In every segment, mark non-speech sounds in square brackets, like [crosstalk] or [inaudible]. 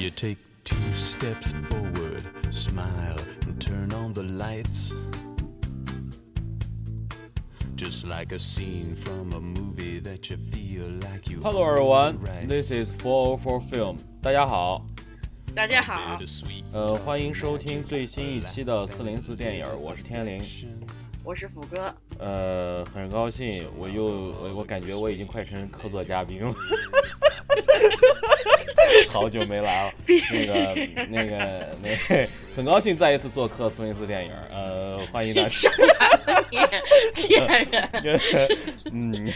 You take two steps forward, smile, and turn on the lights. Just like a scene from a movie that you feel like you Hello everyone, this is 404 Film。大家好， 大家好，呃，欢迎收听最新一期的四零四电影，我是天灵。我是福哥。呃，很高兴，我又我我感觉我已经快成客座嘉宾了，[laughs] [laughs] 好久没来了。那个那个那个，[laughs] 很高兴再一次做客斯密斯电影，呃，[laughs] 欢迎大家。你贱人！嗯，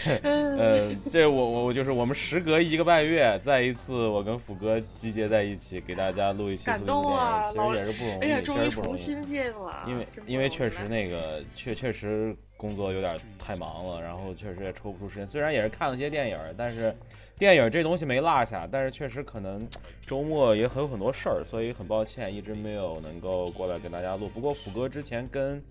呃，这我我我就是我们时隔一个半月，再一次我跟虎哥集结在一起，给大家录一期感四动啊！其实也是不容易，哎呀，终于确实不容易。重新见了。因为因为确实那个确确实工作有点太忙了，然后确实也抽不出时间。虽然也是看了些电影，但是电影这东西没落下，但是确实可能周末也很有很多事儿，所以很抱歉一直没有能够过来跟大家录。不过虎哥之前跟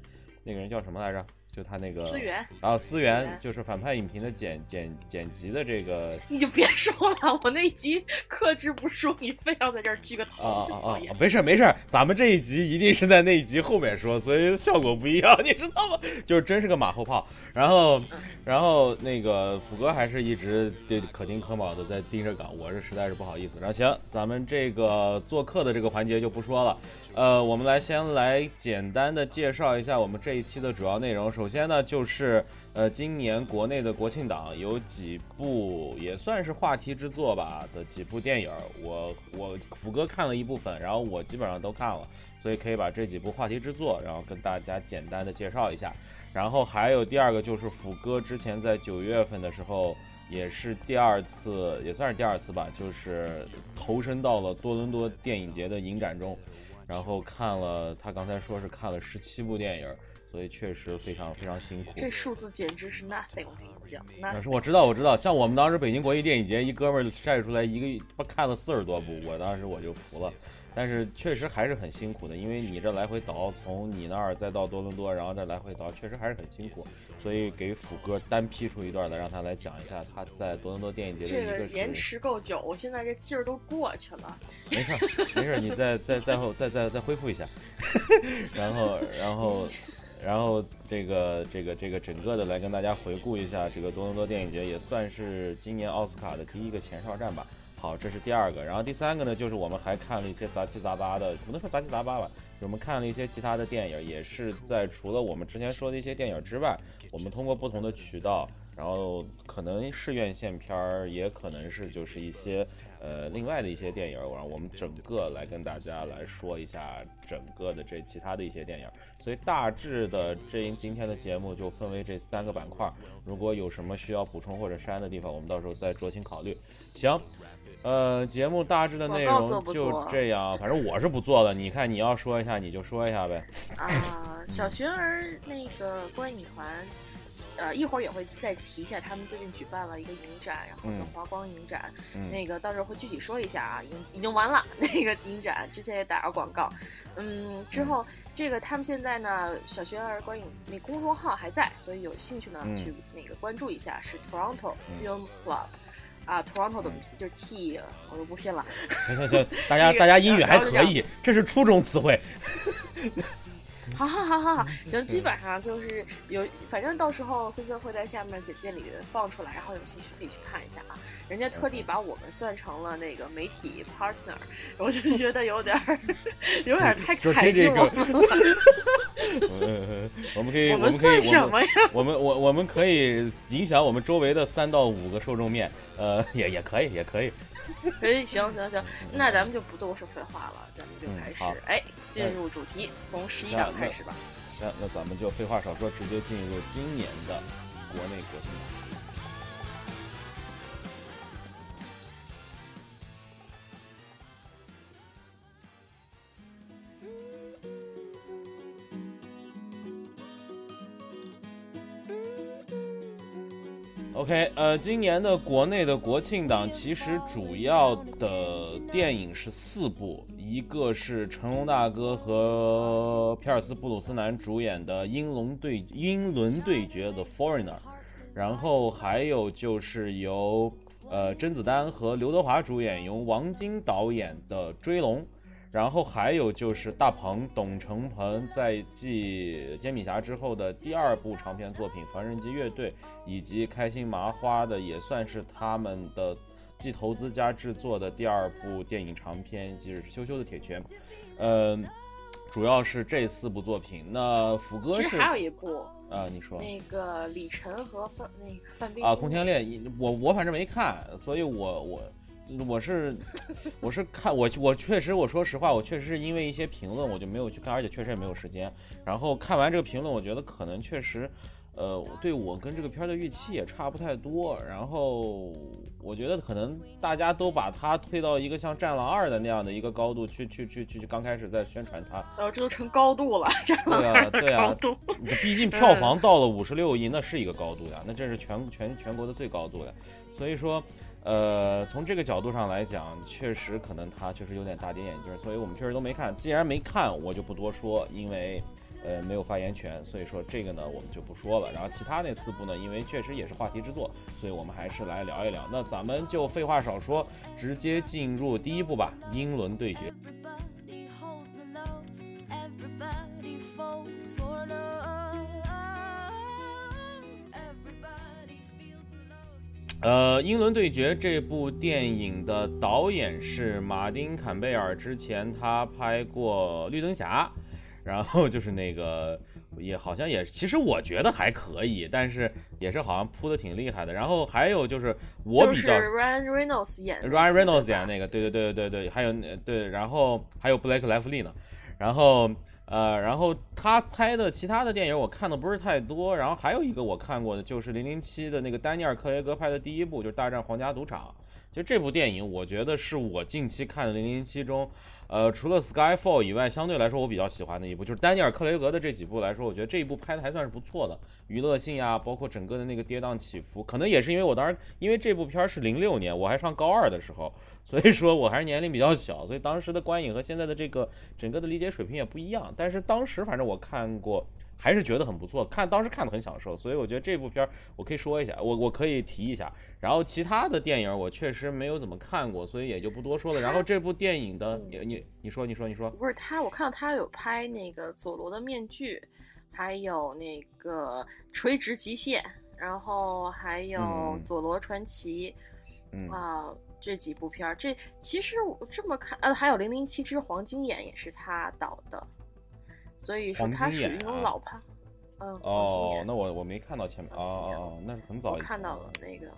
那个人叫什么来着？就他那个思源，然后思思源源就是反派影评的剪剪剪辑的这个 [laughs] 你就别说了，我那一集克制不住，你非要在这儿举个啊头，啊啊啊！没事儿没事儿，咱们这一集一定是在那一集后面说，所以效果不一样，[laughs] 你知道吗？就是真是个马后炮。然后，然后那个福哥还是一直对可丁可卯的在盯着岗，我是实在是不好意思。然后行，咱们这个做客的这个环节就不说了，呃，我们来先来简单的介绍一下我们这一期的主要内容。首首先呢，就是呃，今年国内的国庆档有几部也算是话题之作吧的几部电影，我我虎哥看了一部分，然后我基本上都看了，所以可以把这几部话题之作，然后跟大家简单的介绍一下。然后还有第二个就是虎哥之前在九月份的时候，也是第二次，也算是第二次吧，就是投身到了多伦多电影节的影展中，然后看了他刚才说是看了十七部电影，所以确实非常非常辛苦。这数字简直是 nothing，我跟你讲但是。我知道，我知道，像我们当时北京国际电影节，一哥们儿晒出来一个他看了四十多部，我当时我就服了。但是确实还是很辛苦的，因为你这来回倒，从你那儿再到多伦多，然后再来回倒，确实还是很辛苦。所以给虎哥单批出一段来，让他来讲一下他在多伦多电影节的这一个个延迟够久，我现在这劲儿都过去了。没事儿，没事儿，你再再再后再再再恢复一下，然后然后然后这个这个这个整个的来跟大家回顾一下这个多伦多电影节，也算是今年奥斯卡的第一个前哨战吧。好，这是第二个，然后第三个呢，就是我们还看了一些杂七杂八的，不能说杂七杂八吧，我们看了一些其他的电影，也是在除了我们之前说的一些电影之外，我们通过不同的渠道，然后可能是院线片儿，也可能是就是一些呃另外的一些电影，然后我们整个来跟大家来说一下整个的这其他的一些电影。所以大致的这今天的节目就分为这三个板块，如果有什么需要补充或者删的地方，我们到时候再酌情考虑。行。呃，节目大致的内容就这样，反正我是不做的。你看你要说一下，你就说一下呗。啊，小学儿那个观影团，呃，一会儿也会再提一下，他们最近举办了一个影展，然后叫嗯华光影展，嗯那个到时候会具体说一下啊，已经已经完了那个影展，之前也打了广告，嗯，之后这个他们现在呢，小学儿观影那公众号还在，所以有兴趣呢、嗯去那个关注一下，是 Toronto 嗯 Film Club。啊，Toronto 怎么拼？就是 T，我就不拼了。行行行，大家 [laughs] 那个大家英语还可以，这是初中词汇。[laughs] 好好好好好，行，基本上就是有，反正到时候森森会在下面简介里放出来，然后有兴趣可以去看一下啊。人家特地把我们算成了那个媒体 partner，[laughs] 我就觉得有点儿，[laughs] 有点儿太就是凯这个进我们了。呃，我们可以，我们，算什么呀？我们我我们可以影响我们周围的三到五个受众面，呃，也也可以，也可以。哎，行行行，那咱们就不多说废话了，就开始嗯，哎，进入主题，从十一档开始吧。行，那咱们就废话少说，直接进入今年的国内国庆档。OK，呃，今年的国内的国庆档其实主要的电影是四部，一个是成龙大哥和皮尔斯布鲁斯南主演的《英龙对英伦对决》的 Foreigner，然后还有就是由呃甄子丹和刘德华主演，由王晶导演的《追龙》。然后还有就是大鹏、董成鹏在继《煎饼侠》之后的第二部长篇作品《凡人机乐队》，以及开心麻花的也算是他们的继投资加制作的第二部电影长片，即是《羞羞的铁拳》。呃，主要是这四部作品。那福哥是还有一部啊，你说那个李晨和范那个范冰啊，《空天猎》，我我反正没看，所以我我。我是 [laughs] 我是看我我确实我说实话我确实是因为一些评论我就没有去看，而且确实也没有时间。然后看完这个评论，我觉得可能确实，呃，对我跟这个片的预期也差不太多。然后我觉得可能大家都把它推到一个像《战狼二》的那样的一个高度去去去去，刚开始在宣传它。哦，这都成高度了，《战狼二》对啊，对啊，毕竟票房到了五十六亿，那是一个高度呀，那这是全全全国的最高度呀。所以说。呃，从这个角度上来讲，确实可能它确实有点大跌眼镜，所以我们确实都没看。既然没看，我就不多说，因为呃没有发言权，所以说这个呢我们就不说了。然后其他那四部呢，因为确实也是话题之作，所以我们还是来聊一聊。那咱们就废话少说，直接进入第一部吧，《英伦对决》。呃，《英伦对决》这部电影的导演是马丁·坎贝尔，之前他拍过《绿灯侠》，然后就是那个也好像也，其实我觉得还可以，但是也是好像铺的挺厉害的。然后还有就是我比较 Ryan Reynolds 演，Ryan Reynolds 演那个，对对对对对对，还有对，然后还有布莱克·莱弗利呢，然后。呃，然后他拍的其他的电影我看的不是太多，然后还有一个我看过的就是《零零七》的那个丹尼尔·克雷格拍的第一部，就是《大战皇家赌场》。其实这部电影我觉得是我近期看的《零零七》中，呃，除了《Skyfall》以外，相对来说我比较喜欢的一部，就是丹尼尔·克雷格的这几部来说，我觉得这一部拍的还算是不错的，娱乐性啊，包括整个的那个跌宕起伏，可能也是因为我当时因为这部片是零六年，我还上高二的时候。所以说我还是年龄比较小，所以当时的观影和现在的这个整个的理解水平也不一样。但是当时反正我看过，还是觉得很不错，看当时看的很享受。所以我觉得这部片儿我可以说一下，我我可以提一下。然后其他的电影我确实没有怎么看过，所以也就不多说了。然后这部电影的你你你说你说你说，不是他，我看到他有拍那个佐罗的面具，还有那个垂直极限，然后还有佐罗传奇，啊。这几部片儿，这其实我这么看，呃，还有《零零七之黄金眼》也是他导的，所以说他属于那种老派。嗯，哦，那我我没看到前面，哦哦哦，那是很早看到了那个，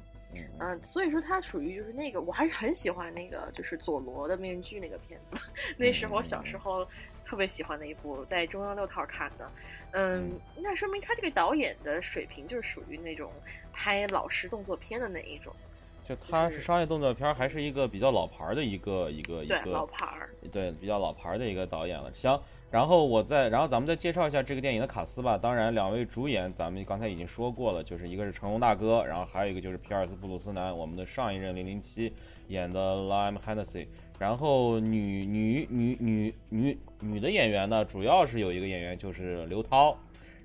嗯，所以说他属于就是那个，我还是很喜欢那个，就是佐罗的面具那个片子，[laughs] 那是我小时候特别喜欢的一部，在中央六套看的，嗯，那说明他这个导演的水平就是属于那种拍老式动作片的那一种。就他是商业动作片，还是一个比较老牌的一个一个一个老牌儿，对比较老牌的一个导演了。行，然后我再，然后咱们再介绍一下这个电影的卡斯吧。当然，两位主演咱们刚才已经说过了，就是一个是成龙大哥，然后还有一个就是皮尔斯布鲁斯南，我们的上一任零零七演的 Lime Hennessy。然后女女女女女女的演员呢，主要是有一个演员就是刘涛。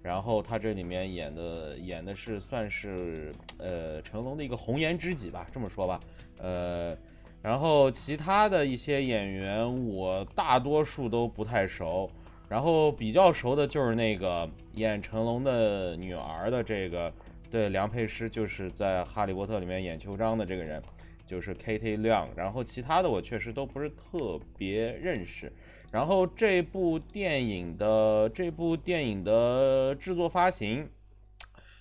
然后他这里面演的演的是算是呃成龙的一个红颜知己吧，这么说吧，呃，然后其他的一些演员我大多数都不太熟，然后比较熟的就是那个演成龙的女儿的这个，对梁佩诗就是在《哈利波特》里面演秋张的这个人，就是 Katie Leung，然后其他的我确实都不是特别认识。然后这部电影的这部电影的制作发行，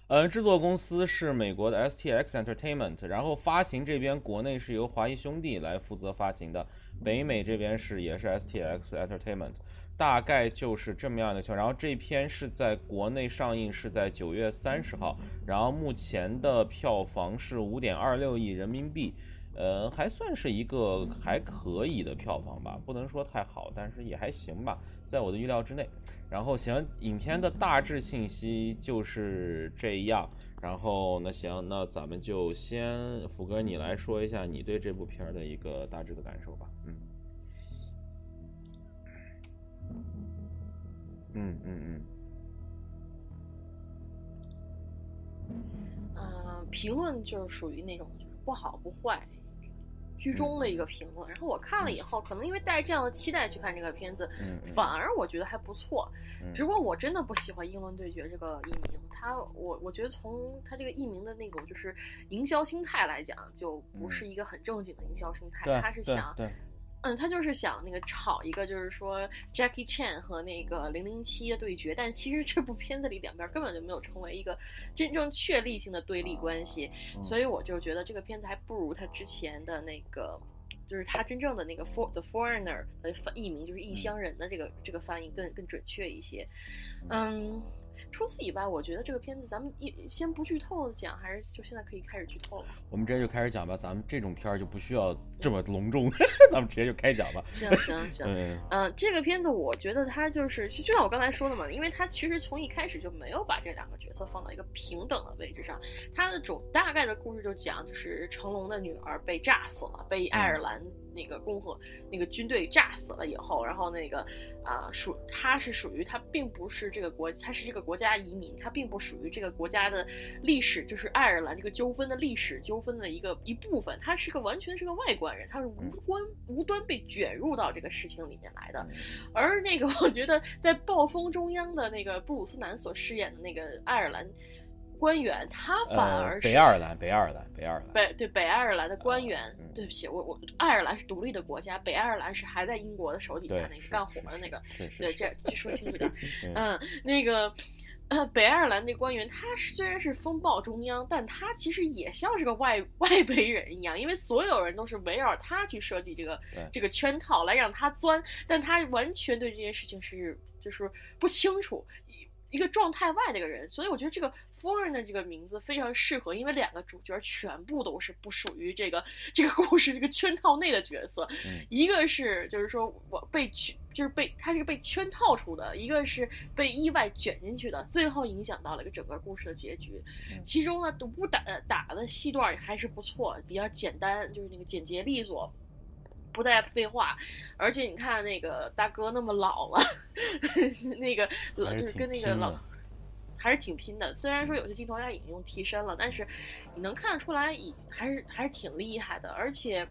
呃，制作公司是美国的 STX Entertainment，然后发行这边国内是由华谊兄弟来负责发行的，北美这边是也是 STX Entertainment，大概就是这么样的情况。然后这篇是在国内上映是在九月三十号，然后目前的票房是五点二六亿人民币。呃，还算是一个还可以的票房吧，不能说太好，但是也还行吧，在我的预料之内。然后行，影片的大致信息就是这样。然后那行，那咱们就先福哥你来说一下你对这部片儿的一个大致的感受吧。嗯，嗯嗯嗯，嗯，评论就是属于那种就是不好不坏，居中的一个评论。然后我看了以后，可能因为带着这样的期待去看这个片子，反而我觉得还不错。嗯。只不过我真的不喜欢《英伦对决》这个译名，它我我觉得从它这个译名的那种就是营销心态来讲，就不是一个很正经的营销心态，对，它是想对，嗯，他就是想那个炒一个，就是说 Jackie Chan 和那个零零七的对决，但其实这部片子里两边根本就没有成为一个真正确立性的对立关系，嗯所以我就觉得这个片子还不如他之前的那个，就是他真正的那个 For The Foreigner 的译名就是异乡人的这个这个翻译更更准确一些，嗯。除此以外，我觉得这个片子咱们一先不剧透的讲，还是就现在可以开始剧透了。我们直接就开始讲吧，咱们这种片儿就不需要这么隆重，[laughs] 咱们直接就开讲吧。行行行，嗯 [laughs] 嗯，这个片子我觉得它就是，就就像我刚才说的嘛，因为它其实从一开始就没有把这两个角色放到一个平等的位置上。它的主大概的故事就讲，就是成龙的女儿被炸死了，被爱尔兰那个共和那个军队炸死了以后，然后那个啊、属他是属于他并不是这个国，他是这个国家移民，他并不属于这个国家的历史，就是爱尔兰这个纠纷的历史纠纷的一个一部分，他是个完全是个外国人，他是无关无端被卷入到这个事情里面来的。[laughs] 而那个，我觉得在暴风中央的那个布鲁斯南所饰演的那个爱尔兰官员，他反呃，而是、北爱尔兰，北爱尔兰，北爱尔兰。北对北爱尔兰的官员，嗯对不起，我我爱尔兰是独立的国家，北爱尔兰是还在英国的手底下那个干活的那个，对，这这说清楚点。[laughs] 嗯嗯，那个。呃，北爱尔兰那官员，他是虽然是风暴中央，但他其实也像是个外外围人一样，因为所有人都是围绕他去设计这个这个圈套来让他钻，但他完全对这件事情是就是不清楚，一一个状态外的一个人，所以我觉得这个 foreigner 这个名字非常适合，因为两个主角全部都是不属于这个这个故事这个圈套内的角色，嗯一个是就是说我被圈，就是被他是个被圈套出的，一个是被意外卷进去的，最后影响到了一个整个故事的结局。嗯其中呢，武打打的戏段也还是不错，比较简单，就是那个简洁利索。不带废话，而且你看那个大哥那么老了，[laughs] 那个老就是跟那个老还是挺拼的。虽然说有些镜头他引用替身了，但是你能看得出来，已还是还是挺厉害的。而且，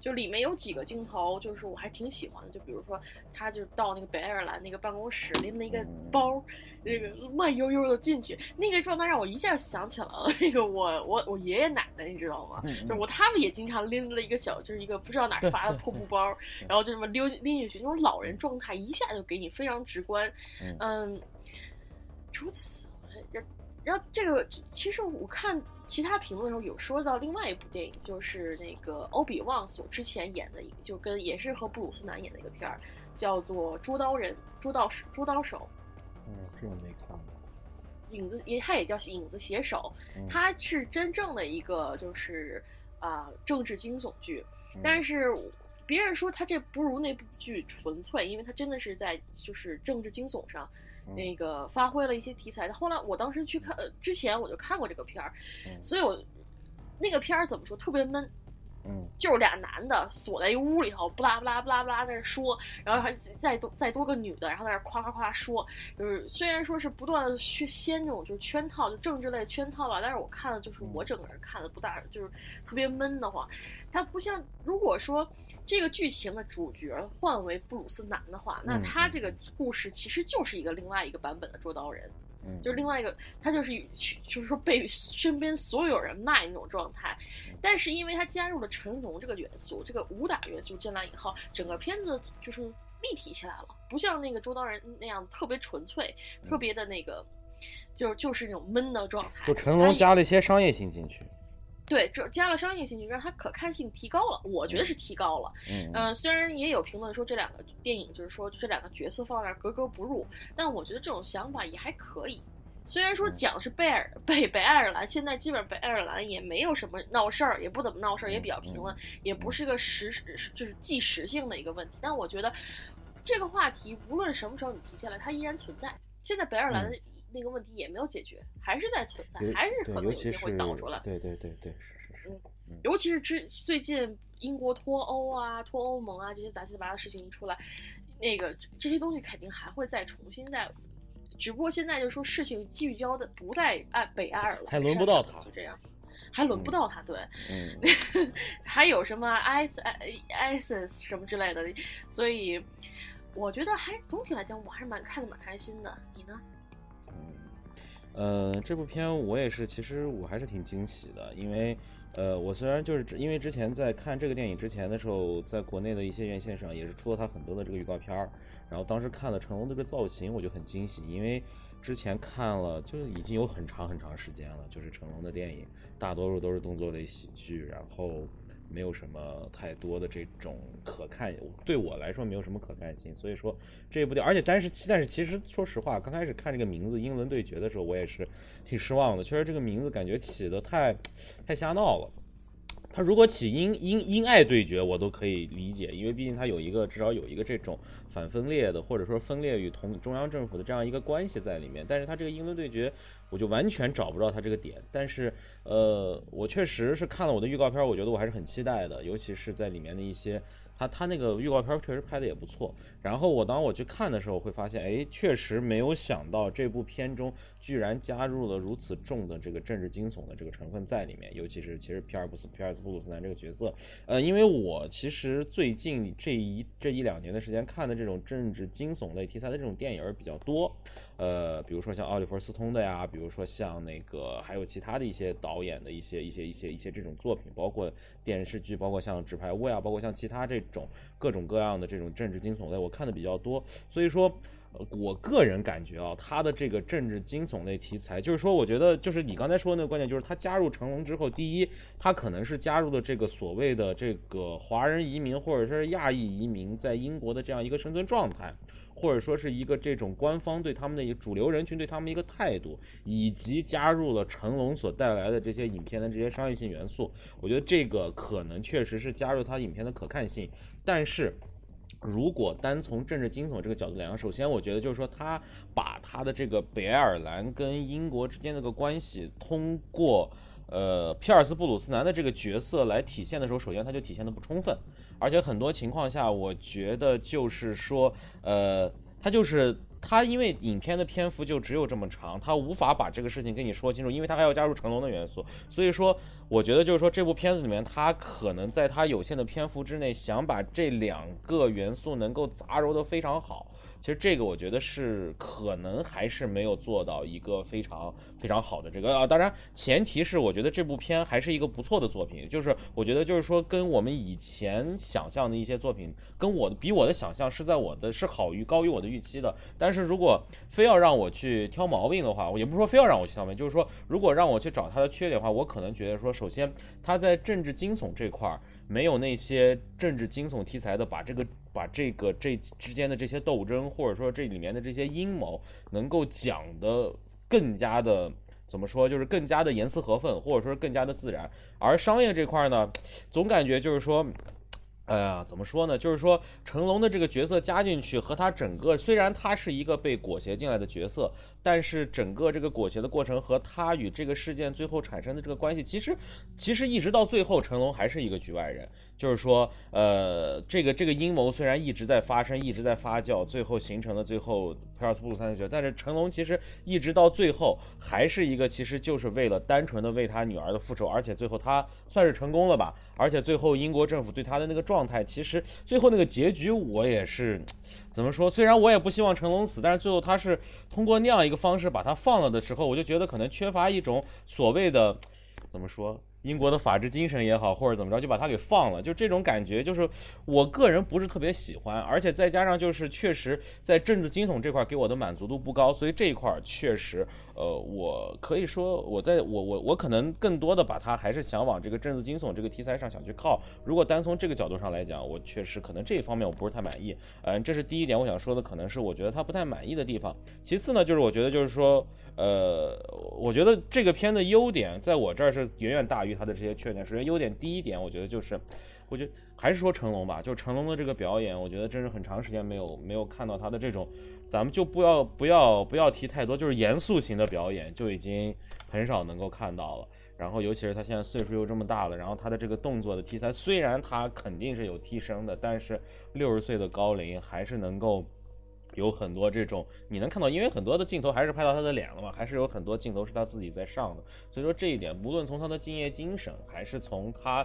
就里面有几个镜头，就是我还挺喜欢的。就比如说，他就到那个北爱尔兰那个办公室，拎了一个包，那个慢悠悠的进去，那个状态让我一下想起来了 [laughs] 那个我我我爷爷奶奶，你知道吗？嗯就我他们也经常拎了一个小，就是一个不知道哪儿发的破布包，然后就这么溜拎进去，那种老人状态一下就给你非常直观。嗯嗯，除此，然然后这个其实我看其他评论的时候有说到另外一部电影，就是那个欧比旺所之前演的一个，就跟也是和布鲁斯南演的一个片儿，叫做《捉刀人》《捉刀手》《捉刀手》。嗯，这个没看过。影子也，它也叫影子写手，嗯它是真正的一个就是啊、政治惊悚剧，嗯但是别人说它这不如那部剧纯粹，因为它真的是在就是政治惊悚上。嗯。那个发挥了一些题材，后来我当时去看，呃，之前我就看过这个片儿，嗯。所以我那个片儿怎么说特别闷，嗯就是俩男的锁在一屋里头，不拉不拉不拉不拉在那说，然后还再多再多个女的，然后在那夸夸夸说，就是虽然说是不断的去掀这种就是圈套，就政治类圈套吧，但是我看的就是我整个人看的不大，就是特别闷得慌。它不像如果说这个剧情的主角换为布鲁斯南的话，那嗯他这个故事其实就是一个另外一个版本的捉刀人。嗯，就是另外一个，他就是就是说被身边所有人骂那种状态，但是因为他加入了成龙这个元素，这个武打元素进来以后，整个片子就是立体起来了，不像那个周刀人那样子特别纯粹，特别的那个，就就是那种闷的状态。就成龙加了一些商业性进去。对，这加了商业性，就让它可看性提高了，我觉得是提高了。嗯呃，虽然也有评论说这两个电影就是说这两个角色放那儿格格不入，但我觉得这种想法也还可以。虽然说讲的是贝尔北北爱尔兰，现在基本上北爱尔兰也没有什么闹事儿，也不怎么闹事儿，也比较平稳，也不是个实就是即时性的一个问题。但我觉得这个话题无论什么时候你提起来，它依然存在。现在北爱尔兰的那个问题也没有解决，还是在存在，还是对可能有一天尤其是会导出来。对对对对，是是是，尤其是之最近英国脱欧啊、脱欧盟啊这些杂七杂八的事情一出来，那个这些东西肯定还会再重新再，只不过现在就说事情聚焦的不在爱北爱尔兰，还轮不到他就这样，还轮不到他，对，嗯，[laughs] 还有什么 IS ISIS 什么之类的，所以我觉得还总体来讲我还是蛮看的蛮开心的，你呢？呃，这部片我也是，其实我还是挺惊喜的，因为，呃，我虽然就是因为之前在看这个电影之前的时候，在国内的一些院线上也是出了他很多的这个预告片儿，然后当时看了成龙的这个造型，我就很惊喜，因为之前看了就是已经有很长很长时间了，就是成龙的电影大多数都是动作类喜剧，然后没有什么太多的这种可看，对我来说没有什么可看性，所以说这部电影，而且但是但是其实说实话，刚开始看这个名字《英伦对决》的时候，我也是挺失望的，确实这个名字感觉起的太太瞎闹了。他如果起英英英爱对决，我都可以理解，因为毕竟他有一个至少有一个这种反分裂的，或者说分裂与同中央政府的这样一个关系在里面。但是他这个英伦对决，我就完全找不到他这个点。但是呃，我确实是看了我的预告片，我觉得我还是很期待的，尤其是在里面的一些。他他那个预告片确实拍的也不错，然后我当我去看的时候，会发现，哎，确实没有想到这部片中居然加入了如此重的这个政治惊悚的这个成分在里面，尤其是其实皮尔布斯皮尔斯布鲁斯南这个角色，呃，因为我其实最近这一这一两年的时间看的这种政治惊悚类题材的这种电影儿比较多，呃，比如说像奥利弗斯通的呀，比如说像那个还有其他的一些导演的一些一些一些一些这种作品，包括电视剧，包括像纸牌屋呀，包括像其他这种各种各样的这种政治惊悚类，我看的比较多，所以说。我个人感觉啊，他的这个政治惊悚类题材，就是说，我觉得就是你刚才说的那个观点，就是他加入成龙之后，第一，他可能是加入了这个所谓的这个华人移民或者说是亚裔移民在英国的这样一个生存状态，或者说是一个这种官方对他们的一个主流人群对他们一个态度，以及加入了成龙所带来的这些影片的这些商业性元素，我觉得这个可能确实是加入他影片的可看性，但是。如果单从政治惊悚这个角度来讲，首先我觉得就是说，他把他的这个北爱尔兰跟英国之间那个关系，通过呃皮尔斯布鲁斯南的这个角色来体现的时候，首先他就体现的不充分，而且很多情况下，我觉得就是说，呃，他就是他因为影片的篇幅就只有这么长，他无法把这个事情跟你说清楚，因为他还要加入成龙的元素，所以说。我觉得就是说，这部片子里面，他可能在他有限的篇幅之内，想把这两个元素能够杂糅的非常好。其实这个我觉得是可能还是没有做到一个非常非常好的这个啊。当然，前提是我觉得这部片还是一个不错的作品。就是我觉得就是说，跟我们以前想象的一些作品，跟我的比我的想象是在我的是好于高于我的预期的。但是如果非要让我去挑毛病的话，也不是说非要让我去挑毛病，就是说如果让我去找它的缺点的话，我可能觉得说。首先，他在政治惊悚这块儿没有那些政治惊悚题材的，把这个把这个这之间的这些斗争，或者说这里面的这些阴谋，能够讲的更加的怎么说，就是更加的严丝合缝，或者说更加的自然。而商业这块呢，总感觉就是说。哎呀，怎么说呢？就是说，成龙的这个角色加进去，和他整个虽然他是一个被裹挟进来的角色，但是整个这个裹挟的过程和他与这个事件最后产生的这个关系，其实其实一直到最后，成龙还是一个局外人。就是说，呃，这个这个阴谋虽然一直在发生，一直在发酵，最后形成了最后皮尔斯布鲁斯的角，但是成龙其实一直到最后还是一个，其实就是为了单纯的为他女儿的复仇，而且最后他算是成功了吧？而且最后英国政府对他的那个状状态，其实最后那个结局我也是怎么说？虽然我也不希望成龙死，但是最后他是通过那样一个方式把他放了的时候，我就觉得可能缺乏一种所谓的怎么说？英国的法治精神也好，或者怎么着，就把他给放了，就这种感觉，就是我个人不是特别喜欢，而且再加上就是确实在政治惊悚这块给我的满足度不高，所以这一块确实，呃，我可以说我在我我我可能更多的把它还是想往这个政治惊悚这个题材上想去靠。如果单从这个角度上来讲，我确实可能这一方面我不是太满意。嗯，这是第一点我想说的，可能是我觉得他不太满意的地方。其次呢，就是我觉得就是说。呃，我觉得这个片的优点在我这儿是远远大于它的这些缺点。首先，优点第一点，我觉得就是，我觉得还是说成龙吧，就成龙的这个表演，我觉得真是很长时间没有没有看到他的这种，咱们就不要不要不要提太多，就是严肃型的表演就已经很少能够看到了。然后尤其是他现在岁数又这么大了，然后他的这个动作的题材，虽然他肯定是有提升的，但是六十岁的高龄还是能够。有很多这种你能看到，因为很多的镜头还是拍到他的脸了嘛，还是有很多镜头是他自己在上的，所以说这一点，无论从他的敬业精神，还是从他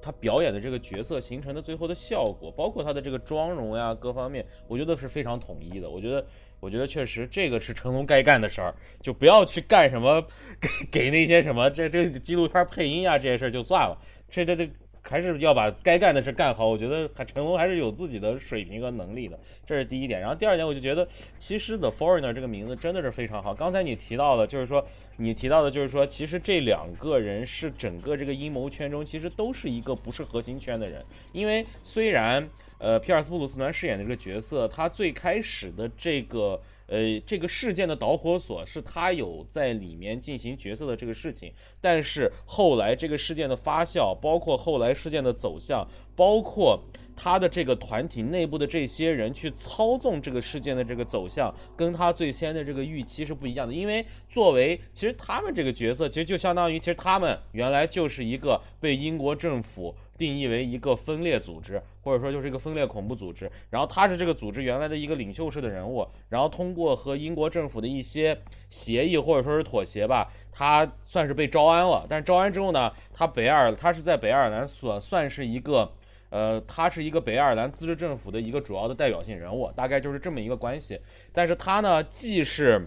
他表演的这个角色形成的最后的效果，包括他的这个妆容呀各方面，我觉得是非常统一的。我觉得，我觉得确实这个是成龙该干的事儿，就不要去干什么 [laughs] 给给那些什么这这纪录片配音啊这些事儿就算了，这这这。还是要把该干的事干好，我觉得还成龙还是有自己的水平和能力的，这是第一点。然后第二点，我就觉得其实 The Foreigner 这个名字真的是非常好。刚才你提到的，就是说你提到的，就是说其实这两个人是整个这个阴谋圈中其实都是一个不是核心圈的人，因为虽然呃皮尔斯布鲁斯南饰演的这个角色，他最开始的这个。呃，这个事件的导火索是他有在里面进行角色的这个事情，但是后来这个事件的发酵，包括后来事件的走向，包括他的这个团体内部的这些人去操纵这个事件的这个走向，跟他最先的这个预期是不一样的。因为作为其实他们这个角色，其实就相当于其实他们原来就是一个被英国政府。定义为一个分裂组织，或者说就是一个分裂恐怖组织。然后他是这个组织原来的一个领袖式的人物，然后通过和英国政府的一些协议或者说是妥协吧，他算是被招安了。但是招安之后呢，他北爱尔他是在北爱尔兰所算是一个，呃，他是一个北爱尔兰自治政府的一个主要的代表性人物，大概就是这么一个关系。但是他呢，既是，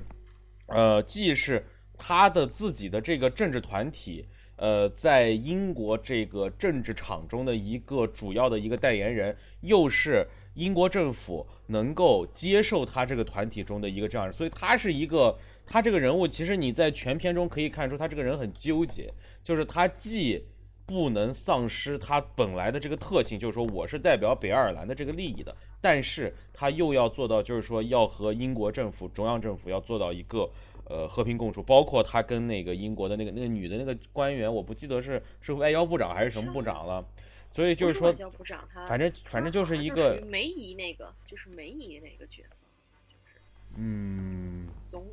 呃，既是他的自己的这个政治团体。呃，在英国这个政治场中的一个主要的一个代言人，又是英国政府能够接受他这个团体中的一个这样，所以他是一个，他这个人物其实你在全片中可以看出，他这个人很纠结，就是他既不能丧失他本来的这个特性，就是说我是代表北爱尔兰的这个利益的，但是他又要做到，就是说要和英国政府中央政府要做到一个。呃，和平共处，包括他跟那个英国的那个那个女的那个官员，我不记得是是外交部长还是什么部长了，所以就是说，外交部长他，反正反正就是一个梅姨那个，就是梅姨那个角色，就是嗯，总，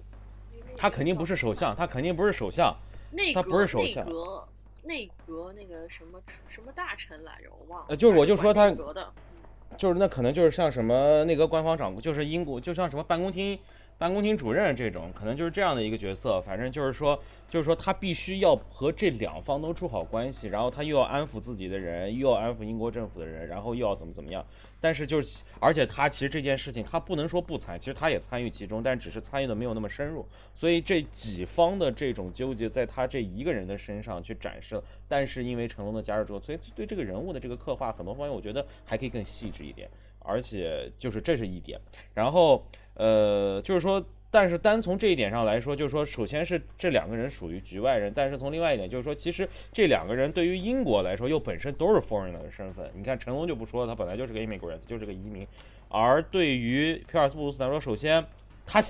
他肯定不是首相，他肯定不是首相，内他不是首相，内阁内阁那个什么什么大臣来着，我忘了，呃，就是我就说他，就是那可能就是像什么内阁官方长，就是英国，就像什么办公厅。办公厅主任这种可能就是这样的一个角色，反正就是说，就是说他必须要和这两方都处好关系，然后他又要安抚自己的人，又要安抚英国政府的人，然后又要怎么怎么样。但是就是，而且他其实这件事情他不能说不参，其实他也参与其中，但只是参与的没有那么深入。所以这几方的这种纠结，在他这一个人的身上去展示了。但是因为成龙的加入之后，所以对这个人物的这个刻画，很多方面我觉得还可以更细致一点。而且就是这是一点，然后。呃，就是说，但是单从这一点上来说，就是说，首先是这两个人属于局外人，但是从另外一点，就是说，其实这两个人对于英国来说，又本身都是 foreigner 的身份。你看成龙就不说了，他本来就是个英国人就是个移民。而对于皮尔斯布鲁斯来说，首先他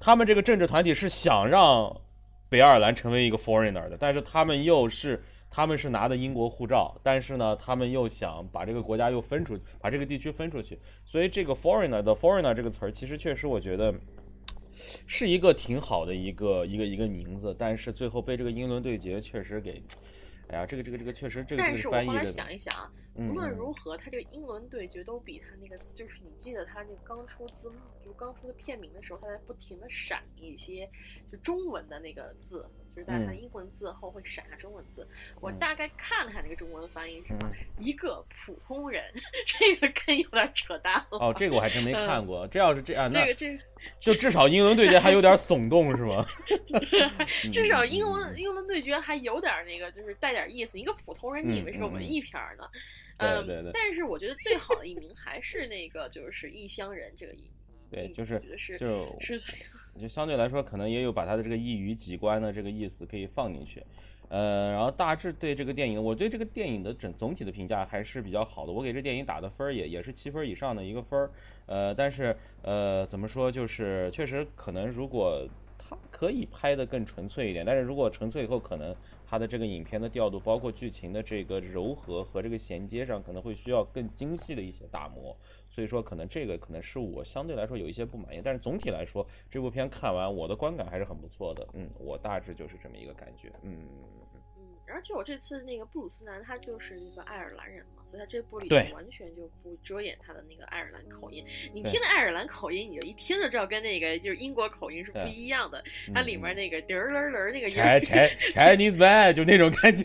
他们这个政治团体是想让北爱尔兰成为一个 foreigner 的，但是他们又是。他们是拿的英国护照，但是呢，他们又想把这个国家又分出，把这个地区分出去，所以这个 foreigner 的 foreigner 这个词儿，其实确实我觉得是一个挺好的一个一个一个名字，但是最后被这个英伦对决确实给，哎呀，这个这个这个确实这个。但是我后来想一想啊，无论如何，他这个英伦对决都比他那个，就是你记得他那个刚出字幕，就刚出的片名的时候，他在不停的闪一些就中文的那个字。就是在它英文字后会闪下中文字，我大概看了看那个中文翻译是什么，一个普通人，[laughs] 这个跟有点扯淡了。哦，这个我还真没看过。这要是这样，那这个这就至少英伦对决还有点耸动是吗？[laughs] 至少英伦英伦对决还有点那个，就是带点意思。一个普通人，你以为是个文艺片呢？嗯，对对对。但是我觉得最好的一名还是那个，就是异乡人这个一。对，就是就是，就相对来说，可能也有把他的这个一语几关的这个意思可以放进去，呃，然后大致对这个电影，我对这个电影的整总体的评价还是比较好的，我给这电影打的分儿也也是七分以上的一个分儿，呃，但是呃，怎么说，就是确实可能如果他可以拍的更纯粹一点，但是如果纯粹以后可能。它的这个影片的调度，包括剧情的这个柔和和这个衔接上，可能会需要更精细的一些打磨。所以说，可能这个可能是我相对来说有一些不满意，但是总体来说，这部片看完我的观感还是很不错的。嗯，我大致就是这么一个感觉。嗯。嗯，而且我这次那个布鲁斯南他就是一个爱尔兰人嘛，所以他这部里对完全就不遮掩他的那个爱尔兰口音。你听那爱尔兰口音，你就一听就知道跟那个就是英国口音是不一样的。嗯它里面那个嘚儿嘚儿那个 [laughs] 音 Chinese man 就那种感觉。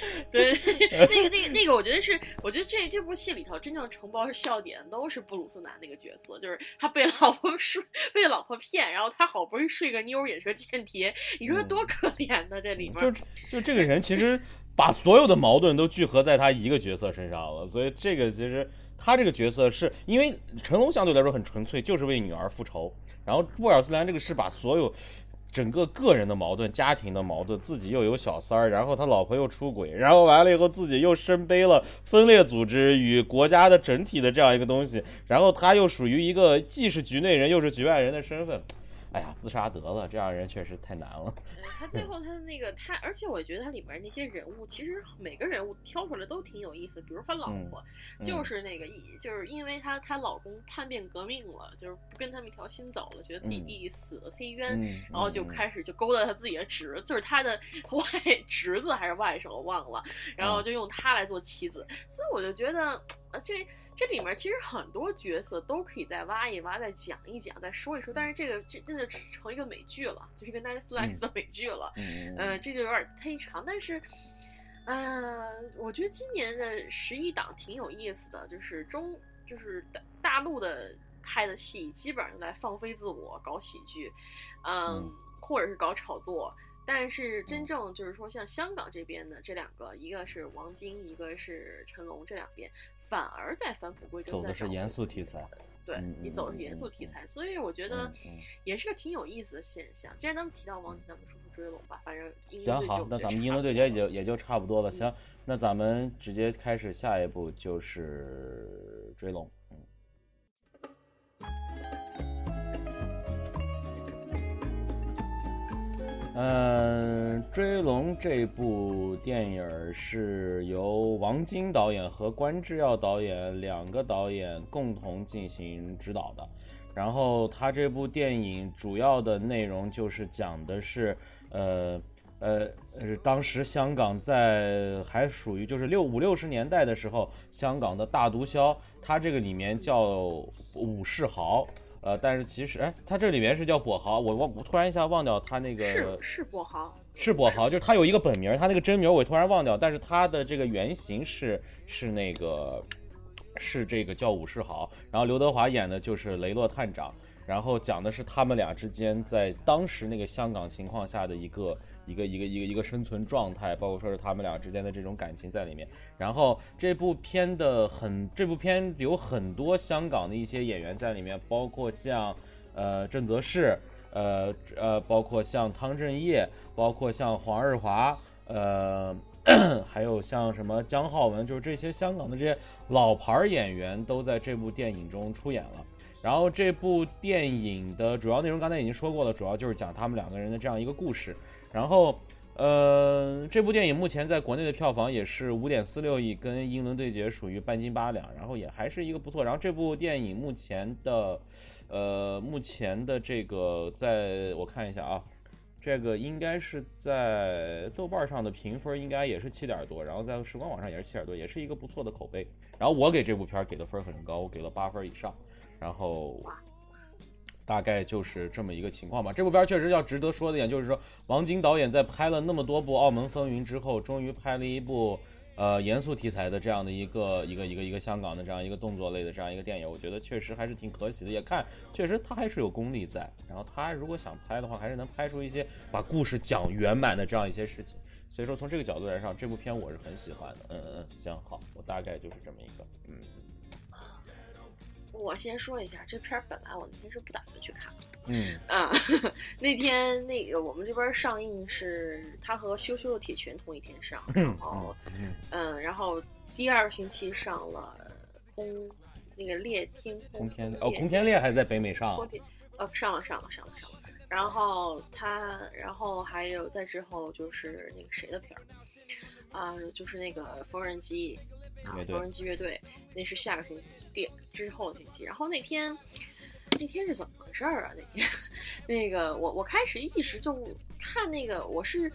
[laughs] 对，那个那个那个，我觉得是，我觉得这这部戏里头真正承包是笑点都是布鲁斯南那个角色，就是他被老婆睡，被老婆骗，然后他好不容易睡个妞儿也是个间谍，你说多可怜呢？这里面就 [laughs] 就这个人其实把所有的矛盾都聚合在他一个角色身上了，所以这个其实他这个角色是因为成龙相对来说很纯粹，就是为女儿复仇，然后布尔斯兰这个是把所有。整个个人的矛盾、家庭的矛盾，自己又有小三儿，然后他老婆又出轨，然后完了以后自己又身背了分裂组织与国家的整体的这样一个东西，然后他又属于一个既是局内人又是局外人的身份，哎呀，自杀得了，这样人确实太难了。嗯他最后他的那个他，而且我觉得他里面那些人物，其实每个人物挑出来都挺有意思。比如他老婆，嗯就是那个一，就是因为她她老公叛变革命了，就是不跟他们一条心走了，觉得自己弟弟死了忒冤，嗯，然后就嗯开始就勾搭他自己的侄，就是他的 [laughs] 外侄子还是外甥我忘了，然嗯后就用他来做妻子，所以我就觉得，呃，这这里面其实很多角色都可以再挖一挖，再讲一讲，再说一说，但是这个这那就成一个美剧了，就是一个 Netflix 的美剧了，嗯嗯嗯、这就有点忒长，但是。呃，我觉得今年的十一档挺有意思的，就是中就是大大陆的拍的戏，基本上在放飞自我，搞喜剧，嗯，嗯或者是搞炒作。但是真正就是说，像香港这边的这两个，一个是王晶，一个是成龙，这两边反而在返璞归真，走的是严肃题材。对嗯你走的是严肃题嗯材，所以我觉得也是个挺有意思的现象。既然咱们提到王晶，咱们说说追龙吧。反正英行好，那咱们英伦对决也就也就差不多了。嗯行，那咱们直接开始下一步就是追龙。嗯。嗯，《追龙》这部电影是由王晶导演和关智耀导演两个导演共同进行指导的。然后他这部电影主要的内容就是讲的是，呃呃呃，当时香港在还属于就是六五六十年代的时候，香港的大毒枭，他这个里面叫武士豪。呃，但是其实，哎，他这里面是叫跛豪，我忘，我突然一下忘掉他那个是是跛豪，是跛豪，就是他有一个本名，他那个真名我突然忘掉，但是他的这个原型是是那个是这个叫武士豪，然后刘德华演的就是雷洛探长，然后讲的是他们俩之间在当时那个香港情况下的一个一个一个一个一个生存状态，包括说是他们俩之间的这种感情在里面。然后这部片的很，这部片有很多香港的一些演员在里面，包括像呃郑则仕。呃呃，包括像汤镇业，包括像黄日华，呃，[coughs] 还有像什么姜浩文，就是这些香港的这些老牌演员都在这部电影中出演了。然后这部电影的主要内容刚才已经说过了，主要就是讲他们两个人的这样一个故事。然后，呃，这部电影目前在国内的票房也是五点四六亿，跟《英伦对决》属于半斤八两，然后也还是一个不错。然后这部电影目前的，呃，目前的这个，在我看一下啊，这个应该是在豆瓣上的评分应该也是七点多，然后在时光网上也是七点多，也是一个不错的口碑。然后我给这部片给的分很高，我给了八分以上。然后大概就是这么一个情况吧。这部片确实要值得说的一点就是说，王晶导演在拍了那么多部《澳门风云》之后，终于拍了一部呃严肃题材的这样的一个一个一个一个香港的这样一个动作类的这样一个电影，我觉得确实还是挺可喜的。也看确实他还是有功力在，然后他如果想拍的话，还是能拍出一些把故事讲圆满的这样一些事情。所以说从这个角度来上，这部片我是很喜欢的。嗯嗯，行好，我大概就是这么一个嗯。我先说一下，这片儿本来我那天是不打算去看的。嗯啊，[laughs] 那天那个我们这边上映是它和《羞羞的铁拳》同一天上，然后嗯嗯，然后第二星期上了空那个猎天空空天哦，空天猎还在北美上空天呃上了上了上了上了，然后他，然后还有再之后就是那个谁的片儿，啊、就是那个缝纫机啊缝纫机乐队，那是下个星期第之后的星期。然后那天那天是怎么回事儿啊？那天 [laughs] 那个我我开始一直就看那个，我是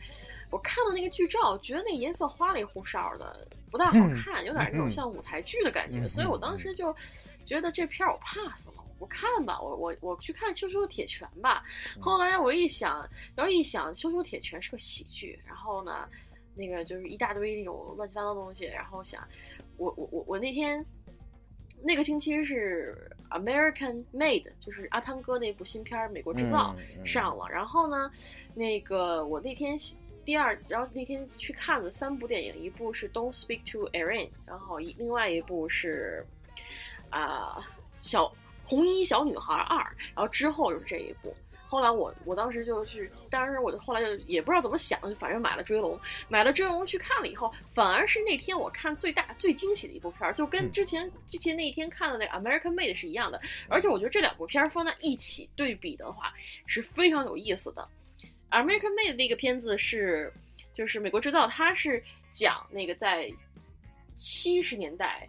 我看了那个剧照，觉得那颜色花里胡哨的，不大好看，有点那种嗯像舞台剧的感觉，嗯所以我嗯当时就觉得这片儿我 pass 了。我不看吧，我我我去看《羞羞铁拳》吧。嗯后来我一想，然后一想，《羞羞铁拳》是个喜剧，然后呢，那个就是一大堆那种乱七八糟的东西，然后想，我我我我那天那个星期是 American Made，就是阿汤哥那部新片儿《美国制造》嗯嗯上了，然后呢，那个我那天第二，然后那天去看了三部电影，一部是《Don't Speak to Erin》，然后一另外一部是啊、小红衣小女孩二，然后之后就是这一部。后来我我当时就是，当时我就后来就也不知道怎么想的，反正买了《追龙》，买了《追龙》去看了以后，反而是那天我看最大最惊喜的一部片儿，就跟嗯之前、之前那一天看的那个《American Made》是一样的。而且我觉得这两部片儿放在一起对比的话，是非常有意思的。《American Made》那个片子是就是美国制造，它是讲那个在七十年代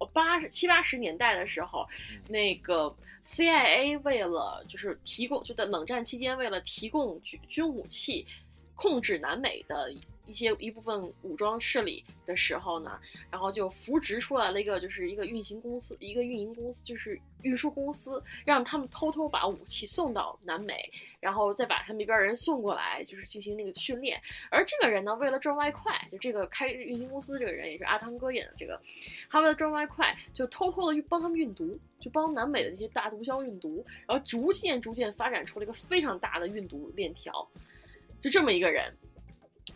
嗯八十七八十年代的时候，那个 CIA 为了就是提供，就在冷战期间为了提供军军武器，控制南美的一些一部分武装势力的时候呢，然后就扶植出来了一个就是一个运行公司，一个运营公司就是运输公司，让他们偷偷把武器送到南美，然后再把他们那边人送过来，就是进行那个训练。而这个人呢，为了赚外快，就这个开运行公司这个人也是阿汤哥演的这个，他为了赚外快，就偷偷的去帮他们运毒，就帮南美的那些大毒枭运毒，然后逐渐逐渐发展出了一个非常大的运毒链条，就这么一个人。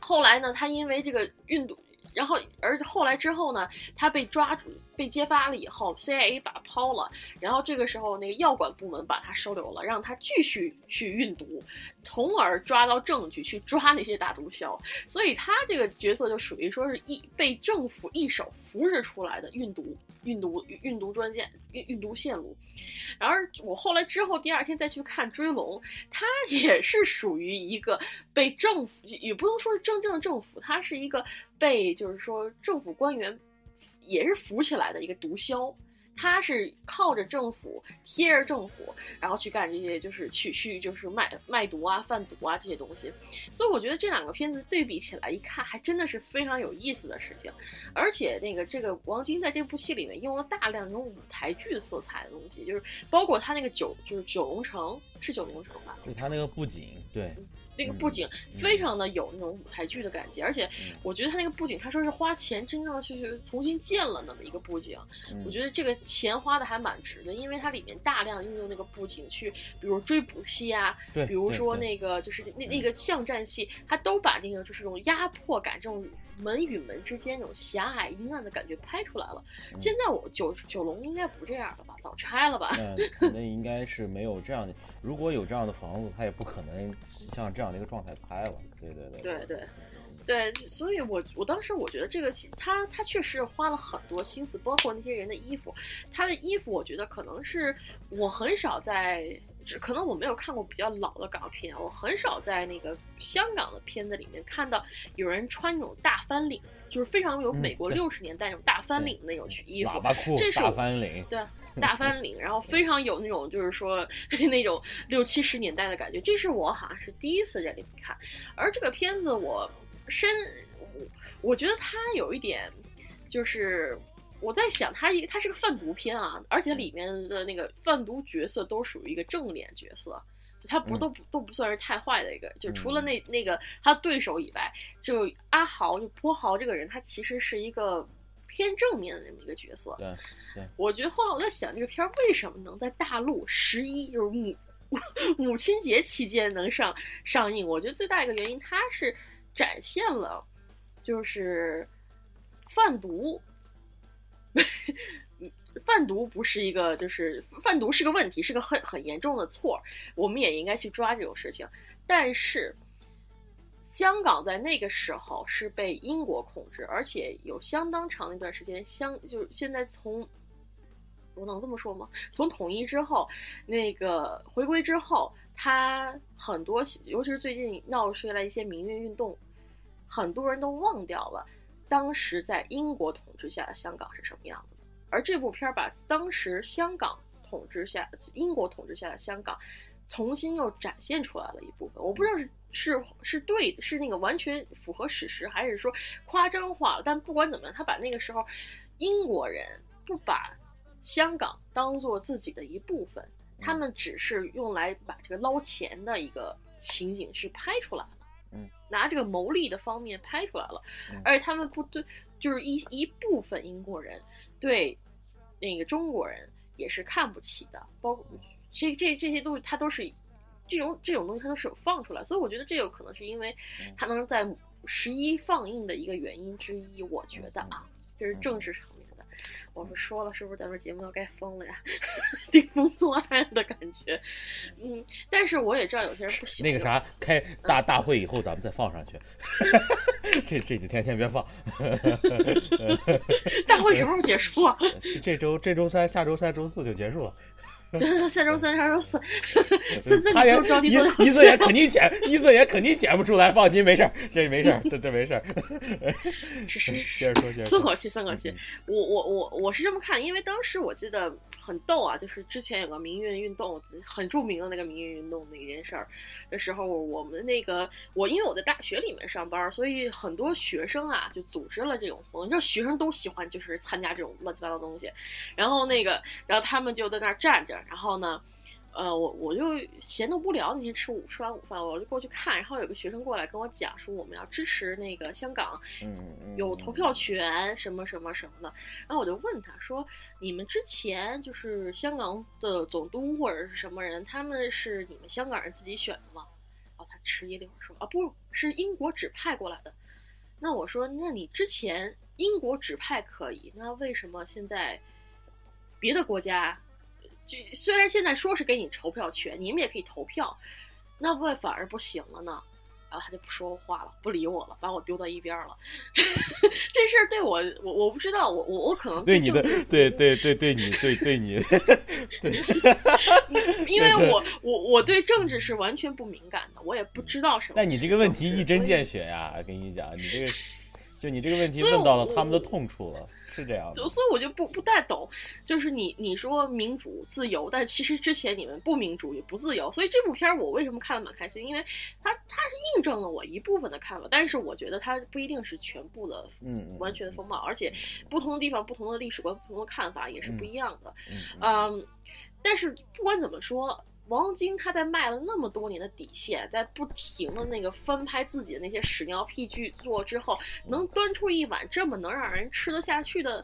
后来呢，他因为这个运毒，然后而后来之后呢，他被抓住、被揭发了以后，CIA 把他抛了，然后这个时候那个药管部门把他收留了，让他继续去运毒，从而抓到证据去抓那些大毒枭。所以他这个角色就属于说是一被政府一手扶持出来的运毒、运毒、运毒专线、运运毒线路。然而我后来之后第二天再去看《追龙》，他 [laughs] 也是属于一个被政府也不能说是真正的政府，他是一个被就是说政府官员也是扶起来的一个毒枭。他是靠着政府，贴着政府，然后去干这些，就是去去就是卖卖毒啊、贩毒啊这些东西。所以我觉得这两个片子对比起来一看，还真的是非常有意思的事情。而且那个这个王晶在这部戏里面用了大量那种舞台剧色彩的东西，就是包括他那个九就是九龙城是九龙城吧，对他那个布景，对，那个布景嗯。非常的有那种舞台剧的感觉，而且嗯。我觉得他那个布景，他说是花钱真正去去重新建了那么一个布景，嗯。我觉得这个钱花的还蛮值的，因为它里面大量运用那个布景去，比如追捕戏啊，对，比如说那个就是那那个巷战戏，它都把那个就是这种压迫感、这种门与门之间那种狭隘阴暗的感觉拍出来了。嗯现在我九九龙应该不这样了吧？早拆了吧？那应该是没有这样的，如果有这样的房子，他也不可能像这样的一个状态拍了。对对对对对对，所以我我当时我觉得这个戏他他确实花了很多心思，包括那些人的衣服，他的衣服我觉得可能是我很少在。只可能我没有看过比较老的港片，我很少在那个香港的片子里面看到有人穿那种大翻领，就是非常有嗯美国对六十年代那种大翻领的那种衣服喇，叭裤、大这是我翻领，对，大翻领，然后 [laughs] 非常有那种就是说 [laughs] 那种六七十年代的感觉。这是我好像是第一次在里面看，而这个片子我深，我我觉得它有一点就是。我在想，它一它是个贩毒片啊，而且里面的那个贩毒角色都属于一个正脸角色，他不嗯都不都不算是太坏的一个，就除了嗯那那个他对手以外，就阿豪就波豪这个人，他其实是一个偏正面的那么一个角色。对对，我觉得后来我在想，这个片儿为什么能在大陆十一就是母母亲节期间能上上映？我觉得最大一个原因，它是展现了就是贩毒。[laughs] 贩毒不是一个，就是贩毒是个问题，是个很很严重的错，我们也应该去抓这种事情。但是，香港在那个时候是被英国控制，而且有相当长的一段时间，香就是现在从我能这么说吗？从统一之后，那个回归之后，它很多，尤其是最近闹出来一些民运运动，很多人都忘掉了当时在英国统治下的香港是什么样子的。而这部片儿把当时香港统治下、英国统治下的香港重新又展现出来了一部分。我不知道是是是对是那个完全符合史实，还是说夸张化了。但不管怎么样，他把那个时候英国人不把香港当做自己的一部分。他们只是用来把这个捞钱的一个情景是拍出来了，嗯，拿这个牟利的方面拍出来了，嗯而且他们不对，就是一一部分英国人对那个中国人也是看不起的，包括这这这些东西，它都是这种这种东西，它都是有放出来，所以我觉得这有可能是因为它能在十一放映的一个原因之一，我觉得啊，这是政治层面的。我们说了，是不是咱们节目要该封了呀？[laughs] 顶风作案的感觉，嗯，但是我也知道有些人不喜欢那个啥，开大大会以后咱们再放上去。[laughs] 这这几天先别放。大会什么时候结束啊？[laughs] 这周这周三、下周三、周四就结束了。[laughs] 下周三、下周四，[laughs] 森森他也你不用着急一做一次也肯定剪，一次也肯定剪不出来，放心，没事儿，这没事儿，[laughs] 这这没事儿。是是是接着说，接着说。松口气，松口气。我我我我是这么看，因为当时我记得很逗啊，就是之前有个民运运动，很著名的那个民运运动那件事儿的时候，我们那个我因为我在大学里面上班，所以很多学生啊就组织了这种活动，你知道学生都喜欢就是参加这种乱七八糟东西，然后那个然后他们就在那儿站着，然后呢。呃，我我就闲得无聊，那天吃午吃完午饭，我就过去看，然后有个学生过来跟我讲说，我们要支持那个香港，嗯嗯，有投票权什么什么什么的。然后我就问他说：“你们之前就是香港的总督或者是什么人，他们是你们香港人自己选的吗？”然后他迟疑了一会儿说：“啊，不是英国指派过来的。”那我说：“那你之前英国指派可以，那为什么现在别的国家？”就虽然现在说是给你投票权，你们也可以投票，那为反而不行了呢？然后他就不说话了，不理我了，把我丢到一边了。[laughs] 这事儿对我，我我不知道，我我我可能对你的，对对对对你对对你，对，[laughs] 因为我我我对政治是完全不敏感的，我也不知道什么。那你这个问题一针见血呀！跟你讲，你这个，就你这个问题问到了他们的痛处了，是这样的就。所以我就不不太懂，就是你你说民主自由，但其实之前你们不民主也不自由，所以这部片儿我为什么看的蛮开心？因为它它是印证了我一部分的看法，但是我觉得它不一定是全部的嗯，嗯完全的风貌，而且不同的地方、不同的历史观、不同的看法也是不一样的。嗯嗯嗯，但是不管怎么说，王晶他在卖了那么多年的底线，在不停的那个翻拍自己的那些屎尿屁剧作之后，能端出一碗这么能让人吃得下去的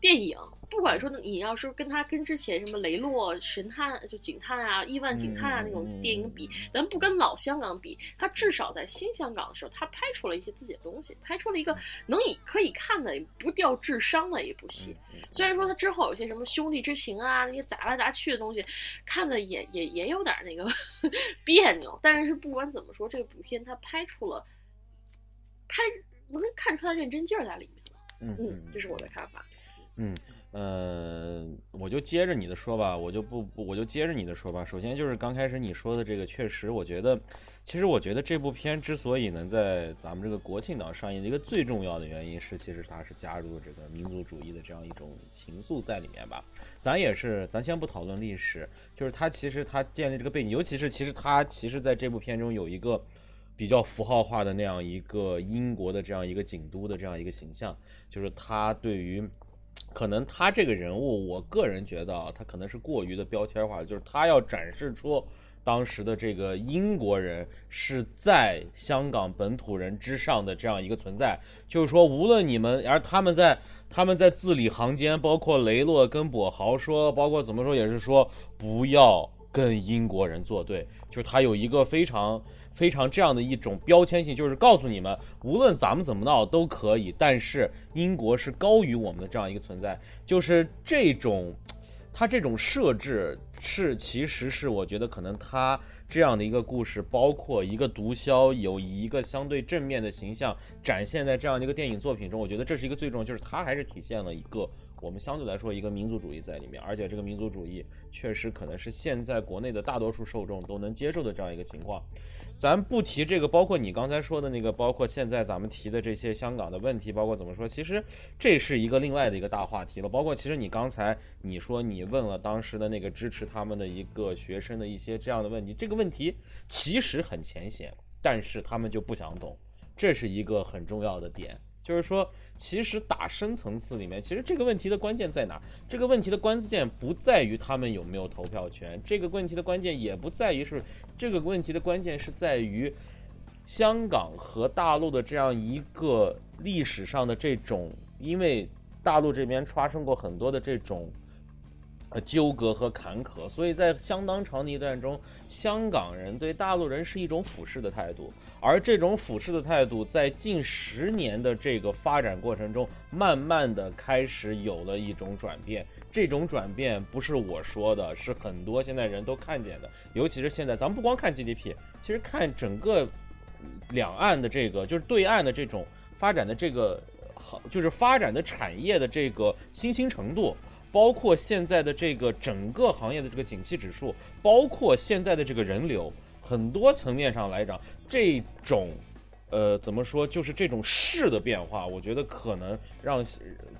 电影。不管说你要说跟他跟之前什么雷洛神探就警探啊、亿万警探啊嗯那种电影比，咱不跟老香港比，他至少在新香港的时候，他拍出了一些自己的东西，拍出了一个能以可以看的不掉智商的一部戏。嗯虽然说他之后有些什么兄弟之情啊，那些砸来砸去的东西，看的也也也有点那个 [laughs] 别扭，但是不管怎么说，这部片他拍出了，拍能看出他认真劲儿在里面了。嗯嗯，这是我的看法。嗯，呃，我就接着你的说吧，我就不不，我就接着你的说吧。首先就是刚开始你说的这个，确实，我觉得，其实我觉得这部片之所以能在咱们这个国庆档上映的一个最重要的原因是，其实它是加入了这个民族主义的这样一种情愫在里面吧。咱也是，咱先不讨论历史，就是它其实它建立这个背景，尤其是其实它其实在这部片中有一个。比较符号化的那样一个英国的这样一个警督的这样一个形象，就是他对于可能他这个人物，我个人觉得啊，他可能是过于的标签化，就是他要展示出当时的这个英国人是在香港本土人之上的这样一个存在，就是说，无论你们，而他们在他们在字里行间，包括雷洛跟跛豪说，包括怎么说也是说不要跟英国人作对，就是他有一个非常。非常这样的一种标签性，就是告诉你们，无论咱们怎么闹都可以，但是英国是高于我们的这样一个存在，就是这种，[tsk] 它这种设置是其实是我觉得可能它这样的一个故事，包括一个毒枭有一个相对正面的形象展现在这样的一个电影作品中，我觉得这是一个最重要，就是它还是体现了一个我们相对来说一个民族主义在里面，而且这个民族主义确实可能是现在国内的大多数受众都能接受的这样一个情况。咱不提这个，包括你刚才说的那个，包括现在咱们提的这些香港的问题，包括怎么说，其实这是一个另外的一个大话题了。包括其实你刚才你说你问了当时的那个支持他们的一个学生的一些这样的问题，这个问题其实很浅显，但是他们就不想懂，这是一个很重要的点。就是说，其实打深层次里面，其实这个问题的关键在哪？这个问题的关键不在于他们有没有投票权，这个问题的关键也不在于是这个问题的关键是在于香港和大陆的这样一个历史上的这种，因为大陆这边发生过很多的这种。呃，纠葛和坎坷，所以在相当长的一段中，香港人对大陆人是一种俯视的态度，而这种俯视的态度，在近十年的这个发展过程中，慢慢的开始有了一种转变。这种转变不是我说的，是很多现在人都看见的。尤其是现在，咱们不光看 GDP，其实看整个两岸的这个，就是对岸的这种发展的这个好，就是发展的产业的这个新兴程度。包括现在的这个整个行业的这个景气指数，包括现在的这个人流，很多层面上来讲，这种，呃，怎么说，就是这种势的变化，我觉得可能让，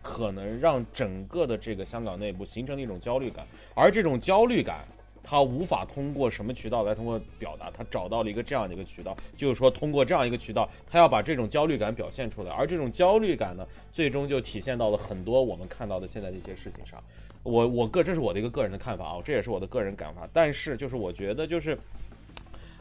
可能让整个的这个香港内部形成了一种焦虑感，而这种焦虑感。他无法通过什么渠道来通过表达，他找到了一个这样的一个渠道，就是说通过这样一个渠道，他要把这种焦虑感表现出来，而这种焦虑感呢，最终就体现到了很多我们看到的现在的一些事情上。我我个这是我的一个个人的看法啊，这也是我的个人感法。但是就是我觉得就是，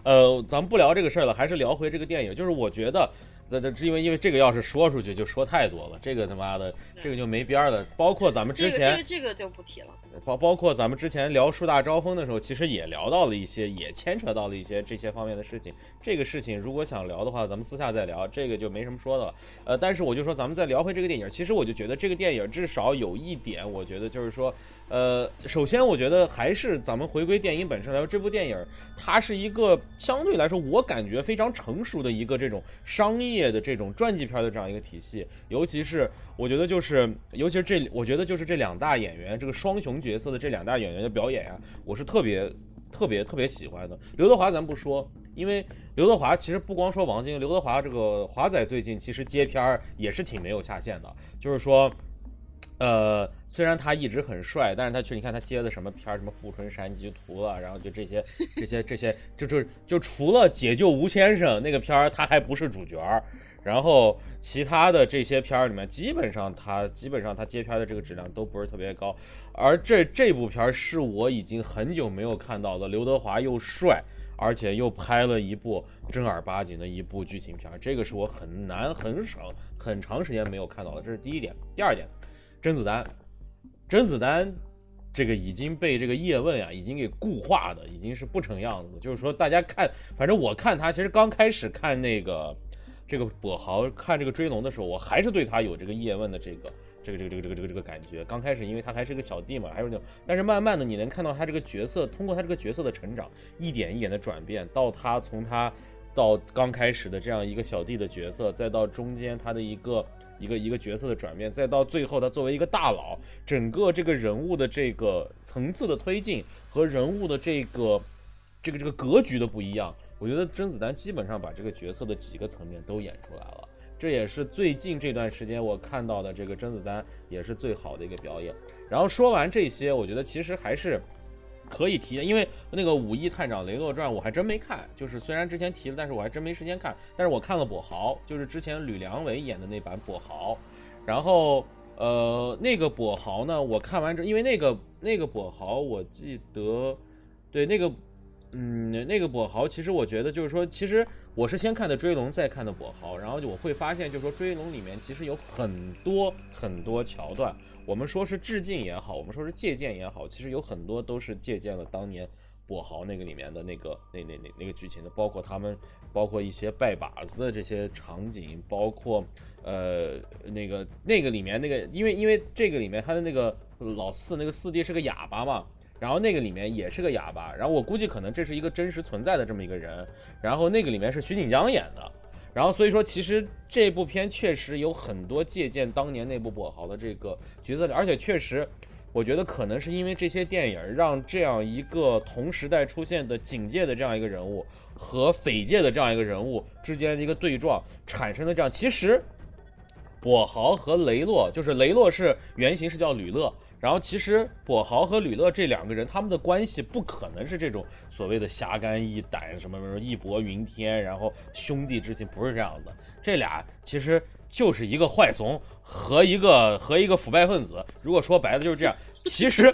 呃，咱们不聊这个事儿了，还是聊回这个电影。就是我觉得。这这，因为因为这个要是说出去就说太多了，这个他妈的这个就没边儿了。包括咱们之前这个这个就不提了。包包括咱们之前聊树大招风的时候，其实也聊到了一些，也牵扯到了一些这些方面的事情。这个事情如果想聊的话，咱们私下再聊，这个就没什么说的了。呃，但是我就说咱们再聊回这个电影，其实我就觉得这个电影至少有一点，我觉得就是说。呃，首先我觉得还是咱们回归电影本身来说，这部电影它是一个相对来说我感觉非常成熟的一个这种商业的这种传记片的这样一个体系。尤其是我觉得就是，尤其是这，我觉得就是这两大演员这个双雄角色的这两大演员的表演啊，我是特别特别特别喜欢的。刘德华咱不说，因为刘德华其实不光说王晶，刘德华这个华仔最近其实接片儿也是挺没有下限的，就是说。呃，虽然他一直很帅，但是他去你看他接的什么片儿，什么《富春山居图》了，然后就这些、这些、这些，就就就除了《解救吴先生》那个片儿，他还不是主角儿，然后其他的这些片儿里面，基本上他基本上他接片的这个质量都不是特别高，而这这部片儿是我已经很久没有看到的刘德华又帅，而且又拍了一部正儿八经的一部剧情片，这个是我很难很少很长时间没有看到的，这是第一点，第二点。甄子丹，甄子丹，这个已经被这个叶问啊，已经给固化的，已经是不成样子。就是说，大家看，反正我看他，其实刚开始看那个这个跛豪，看这个追龙的时候，我还是对他有这个叶问的这个这个这个这个这个这个这个感觉。刚开始，因为他还是个小弟嘛，还有那种，但是慢慢的，你能看到他这个角色，通过他这个角色的成长，一点一点的转变，到他从他到刚开始的这样一个小弟的角色，再到中间他的一个。一个一个角色的转变，再到最后他作为一个大佬，整个这个人物的这个层次的推进和人物的这个这个这个格局的不一样，我觉得甄子丹基本上把这个角色的几个层面都演出来了，这也是最近这段时间我看到的这个甄子丹也是最好的一个表演。然后说完这些，我觉得其实还是。可以提，因为那个《武义探长雷洛传》我还真没看，就是虽然之前提了，但是我还真没时间看。但是我看了跛豪，就是之前吕良伟演的那版跛豪。然后，呃，那个跛豪呢，我看完之后，因为那个那个跛豪，我记得，对那个，嗯，那个跛豪，其实我觉得就是说，其实我是先看的《追龙》，再看的跛豪，然后我会发现，就是说《追龙》里面其实有很多很多桥段。我们说是致敬也好，我们说是借鉴也好，其实有很多都是借鉴了当年跛豪那个里面的那个那那那那个剧情的，包括他们，包括一些拜把子的这些场景，包括呃那个那个里面那个，因为因为这个里面他的那个老四那个四弟是个哑巴嘛，然后那个里面也是个哑巴，然后我估计可能这是一个真实存在的这么一个人，然后那个里面是徐锦江演的。然后所以说，其实这部片确实有很多借鉴当年那部跛豪的这个角色，而且确实，我觉得可能是因为这些电影让这样一个同时代出现的警界的这样一个人物和匪界的这样一个人物之间的一个对撞，产生了这样。其实，跛豪和雷洛，就是雷洛是原型是叫吕乐。然后其实跛豪和吕乐这两个人，他们的关系不可能是这种所谓的侠肝义胆什么什么义薄云天，然后兄弟之情不是这样的。这俩其实就是一个坏怂和一个和一个腐败分子。如果说白了就是这样。其实，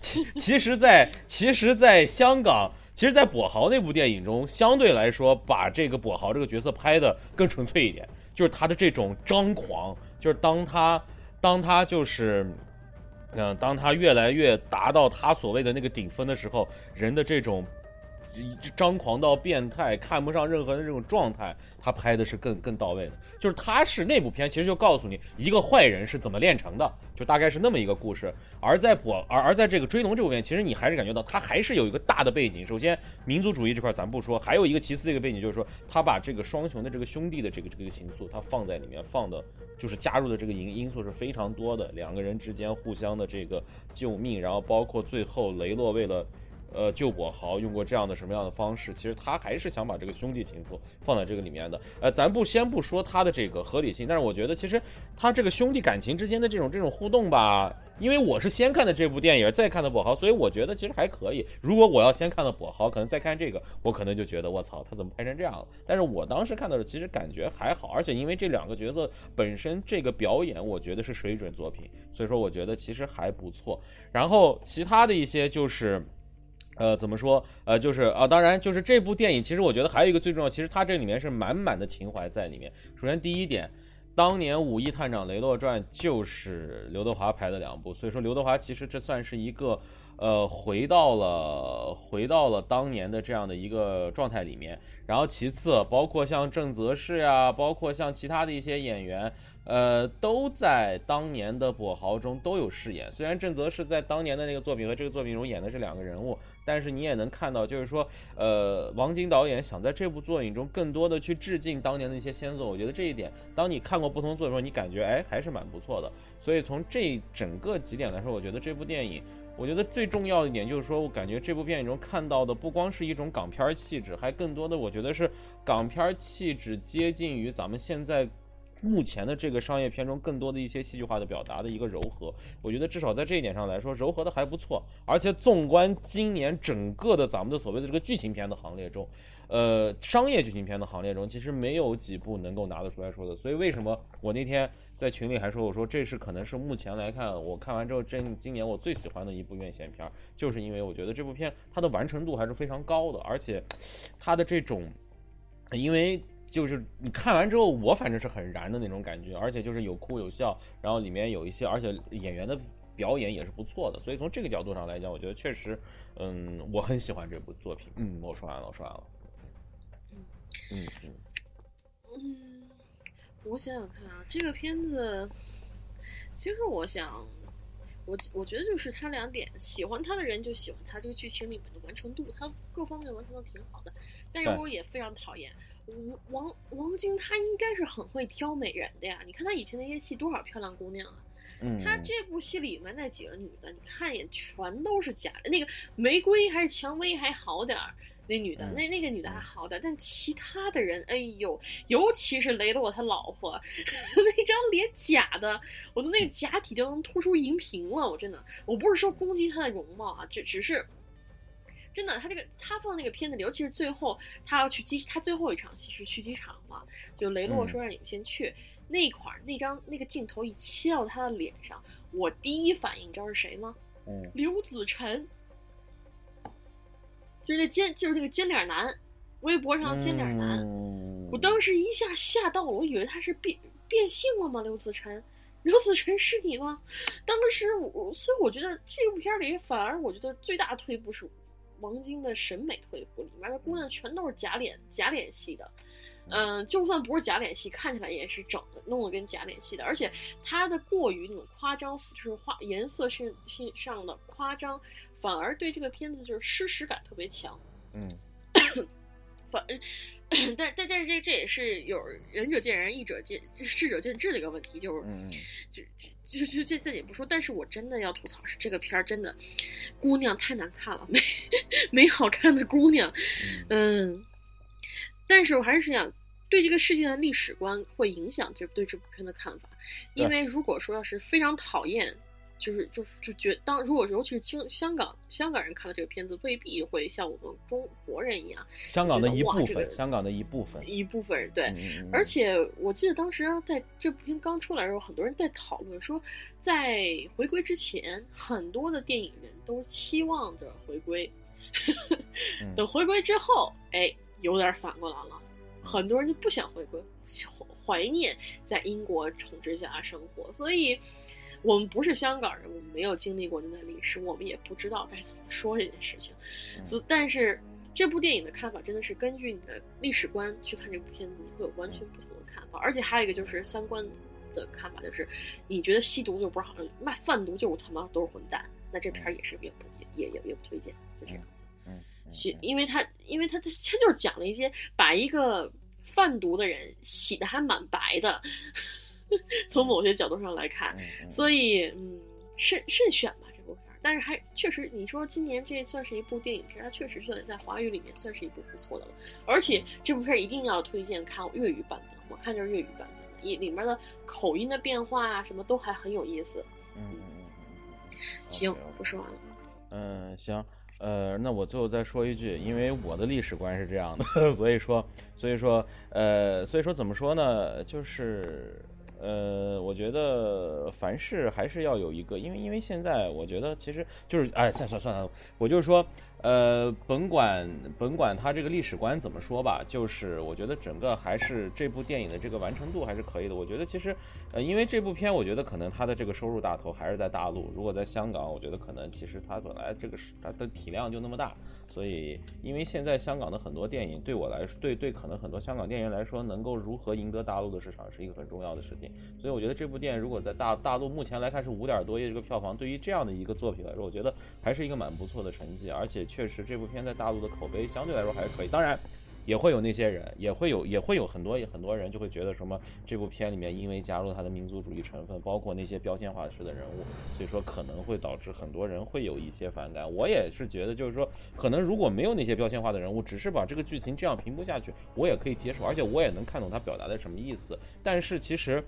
其其实，在其实，在香港，其实，在跛豪那部电影中，相对来说把这个跛豪这个角色拍的更纯粹一点，就是他的这种张狂，就是当他当他就是。嗯，当他越来越达到他所谓的那个顶峰的时候，人的这种张狂到变态、看不上任何人的这种状态，他拍的是更更到位的。就是他是那部片，其实就告诉你一个坏人是怎么炼成的，就大概是那么一个故事。而在我而而在这个追龙这部片，其实你还是感觉到他还是有一个大的背景。首先，民族主义这块咱不说，还有一个其次的一个背景就是说，他把这个双雄的这个兄弟的这个这个情愫，他放在里面放的，就是加入的这个因因素是非常多的。两个人之间互相的这个救命，然后包括最后雷洛为了。呃，救跛豪用过这样的什么样的方式？其实他还是想把这个兄弟情愫放在这个里面的。呃，咱不先不说他的这个合理性，但是我觉得其实他这个兄弟感情之间的这种这种互动吧，因为我是先看的这部电影，再看的跛豪，所以我觉得其实还可以。如果我要先看的跛豪，可能再看这个，我可能就觉得我操，他怎么拍成这样了？但是我当时看的时候，其实感觉还好，而且因为这两个角色本身这个表演，我觉得是水准作品，所以说我觉得其实还不错。然后其他的一些就是。呃，怎么说？呃，就是啊，当然，就是这部电影，其实我觉得还有一个最重要，其实它这里面是满满的情怀在里面。首先第一点，当年《武义探长雷洛传》就是刘德华拍的两部，所以说刘德华其实这算是一个。呃，回到了回到了当年的这样的一个状态里面。然后其次，包括像郑则仕呀，包括像其他的一些演员，呃，都在当年的跛豪中都有饰演。虽然郑则仕在当年的那个作品和这个作品中演的是两个人物，但是你也能看到，就是说，呃，王晶导演想在这部作品中更多的去致敬当年的一些先祖。我觉得这一点，当你看过不同作品的时候，你感觉哎还是蛮不错的。所以从这整个几点来说，我觉得这部电影。我觉得最重要一点就是说，我感觉这部电影中看到的不光是一种港片气质，还更多的我觉得是港片气质接近于咱们现在目前的这个商业片中更多的一些戏剧化的表达的一个柔和。我觉得至少在这一点上来说，柔和的还不错。而且纵观今年整个的咱们的所谓的这个剧情片的行列中，呃，商业剧情片的行列中，其实没有几部能够拿得出来说的。所以为什么我那天？在群里还说，我说这是可能是目前来看，我看完之后，这今年我最喜欢的一部院线片，就是因为我觉得这部片它的完成度还是非常高的，而且它的这种，因为就是你看完之后，我反正是很燃的那种感觉，而且就是有哭有笑，然后里面有一些，而且演员的表演也是不错的，所以从这个角度上来讲，我觉得确实，嗯，我很喜欢这部作品。嗯，我说完了，我说完了。嗯嗯嗯。我想想看啊，这个片子，其实我想，我我觉得就是他两点，喜欢他的人就喜欢他这个剧情里面的完成度，他各方面完成的挺好的。但是我也非常讨厌王王晶，他应该是很会挑美人的呀。你看他以前那些戏，多少漂亮姑娘啊！他这部戏里面那几个女的，你看一眼全都是假的。那个玫瑰还是蔷薇还好点儿。那女的，那那个女的还好点，但其他的人，哎呦，尤其是雷洛他老婆，[laughs] 那张脸假的，我的那个假体都能突出荧屏了。我真的，我不是说攻击她的容貌啊，只只是真的，他这个他放那个片子里，尤其是最后他要去机，他最后一场戏是去机场嘛，就雷洛说让你们先去那块儿，那张那个镜头一切到他的脸上，我第一反应你知道是谁吗？嗯，刘子晨。就是那尖，就是那个尖脸男，微博上尖脸男，我当时一下吓到了，我以为他是变变性了吗？刘子晨，刘子晨是你吗？当时我，所以我觉得这部片里反而我觉得最大退步是王晶的审美退步，里面的姑娘全都是假脸假脸系的。嗯，就算不是假脸戏，看起来也是整的，弄得跟假脸戏的。而且它的过于那种夸张，就是画颜色上上的夸张，反而对这个片子就是失实感特别强。嗯，[coughs] 反但但但是这这也是有仁者见仁，义者见智者见智的一个问题，就是嗯，就就就就这这也不说，但是我真的要吐槽是这个片儿真的，姑娘太难看了，没 [laughs] 没好看的姑娘，嗯，但是我还是想对这个事件的历史观会影响这对这部片的看法，因为如果说要是非常讨厌。就是就就觉当如果尤其是香香港香港人看了这个片子，未必会像我们中国人一样，香港的一部分，这个香港的一部分，一部分人对，而且我记得当时在这部片刚出来的时候，很多人在讨论说，在回归之前，很多的电影人都期望着回归，嗯。[laughs] 等回归之后，哎，有点反过来了，很多人就不想回归，怀念在英国统治下生活，所以。我们不是香港人，我们没有经历过那段历史，我们也不知道该怎么说这件事情。嗯但是这部电影的看法真的是根据你的历史观去看这部片子，你会有完全不同的看法。而且还有一个就是三观的看法，就是你觉得吸毒就不是好，卖贩毒就是他妈都是混蛋，那这片儿也是也不也也也不推荐，就这样子。嗯，洗，因为他因为他他他就是讲了一些把一个贩毒的人洗的还蛮白的。[laughs] 从某些角度上来看，嗯所以嗯，慎慎选吧这部片儿。但是还确实，你说今年这算是一部电影片，它确实算在华语里面算是一部不错的了。而且这部片儿一定要推荐看粤语版本，我看就是粤语版本的，里里面的口音的变化啊，什么都还很有意思。嗯嗯嗯，行我说完了。嗯，行，呃，那我最后再说一句，因为我的历史观是这样的，[laughs] 所以说，所以说，呃，所以说怎么说呢？就是，呃，我觉得凡事还是要有一个，因为因为现在我觉得其实就是，哎，算算算了，我就是说，呃，甭管甭管他这个历史观怎么说吧，就是我觉得整个还是这部电影的这个完成度还是可以的。我觉得其实，呃，因为这部片，我觉得可能它的这个收入大头还是在大陆。如果在香港，我觉得可能其实它本来这个是它的体量就那么大，所以因为现在香港的很多电影对我来说，对对可能很多香港电影来说，能够如何赢得大陆的市场是一个很重要的事情。所以我觉得这部电影如果在大大陆目前来看是五点多亿这个票房，对于这样的一个作品来说，我觉得还是一个蛮不错的成绩。而且确实这部片在大陆的口碑相对来说还是可以。当然。也会有那些人，也会有也会有很多很多人就会觉得什么这部片里面因为加入他的民族主义成分，包括那些标签化式的人物，所以说可能会导致很多人会有一些反感。我也是觉得，就是说可能如果没有那些标签化的人物，只是把这个剧情这样平铺下去，我也可以接受，而且我也能看懂他表达的什么意思。但是其实。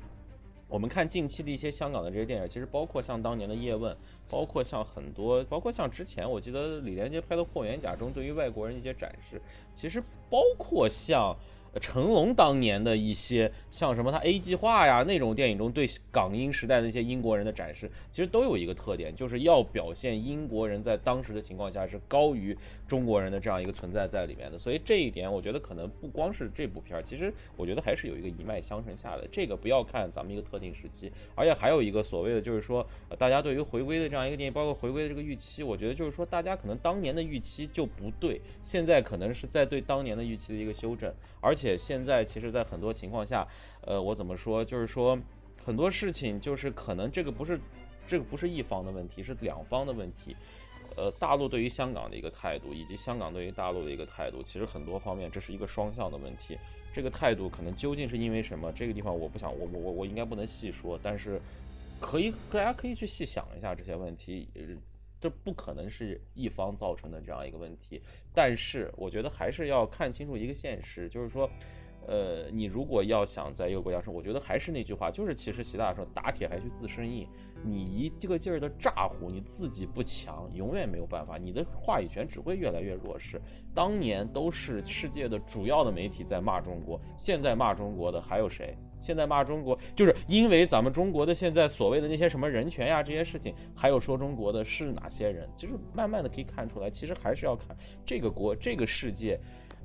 我们看近期的一些香港的这些电影，其实包括像当年的《叶问》，包括像很多，包括像之前我记得李连杰拍的《霍元甲》中对于外国人一些展示，其实包括像。成龙当年的一些像什么他 A 计划呀那种电影中对港英时代的一些英国人的展示，其实都有一个特点，就是要表现英国人在当时的情况下是高于中国人的这样一个存在在里面的。所以这一点，我觉得可能不光是这部片儿，其实我觉得还是有一个一脉相承下来。这个不要看咱们一个特定时期，而且还有一个所谓的就是说，大家对于回归的这样一个电影，包括回归的这个预期，我觉得就是说大家可能当年的预期就不对，现在可能是在对当年的预期的一个修正。而且且现在其实，在很多情况下，呃，我怎么说，就是说很多事情就是可能这个不是这个不是一方的问题，是两方的问题。呃，大陆对于香港的一个态度，以及香港对于大陆的一个态度，其实很多方面这是一个双向的问题。这个态度可能究竟是因为什么？这个地方我不想，我我我我应该不能细说，但是可以大家可以去细想一下这些问题。这不可能是一方造成的这样一个问题，但是我觉得还是要看清楚一个现实，就是说，呃，你如果要想在一个国家生，我觉得还是那句话，就是其实习大大说打铁还需自身硬，你一这个劲儿的咋呼，你自己不强，永远没有办法，你的话语权只会越来越弱势。当年都是世界的主要的媒体在骂中国，现在骂中国的还有谁？现在骂中国，就是因为咱们中国的现在所谓的那些什么人权呀这些事情，还有说中国的是哪些人？就是慢慢的可以看出来，其实还是要看这个国这个世界，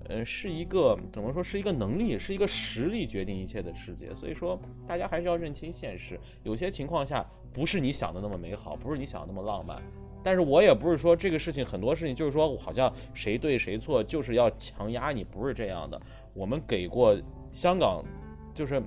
呃，是一个怎么说，是一个能力，是一个实力决定一切的世界。所以说，大家还是要认清现实，有些情况下不是你想的那么美好，不是你想的那么浪漫。但是我也不是说这个事情很多事情就是说好像谁对谁错，就是要强压你，不是这样的。我们给过香港，就是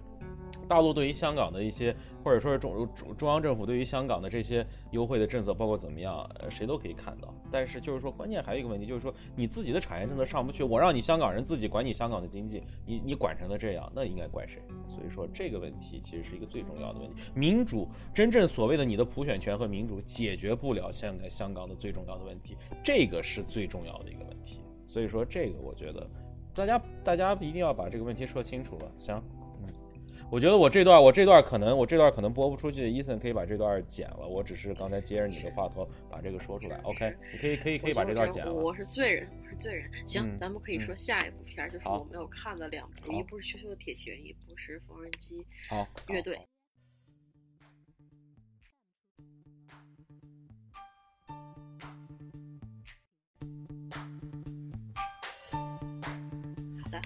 大陆对于香港的一些，或者说是中中中央政府对于香港的这些优惠的政策，包括怎么样，谁都可以看到。但是就是说，关键还有一个问题，就是说你自己的产业政策上不去，我让你香港人自己管你香港的经济，你你管成了这样，那应该怪谁？所以说这个问题其实是一个最重要的问题。民主真正所谓的你的普选权和民主解决不了现在香港的最重要的问题，这个是最重要的一个问题。所以说这个我觉得大家大家一定要把这个问题说清楚了。行，我觉得我这段我这段可能我这段可能播不出去，伊森可以把这段剪了。我只是刚才接着你的话头把这个说出来。OK，你可以可以可以把这段剪了。我是罪人，我是罪人。行，嗯咱们可以说嗯下一部片儿，就是我没有看的两部，一部是《羞羞的铁拳》，一部是《缝纫机好，乐队》。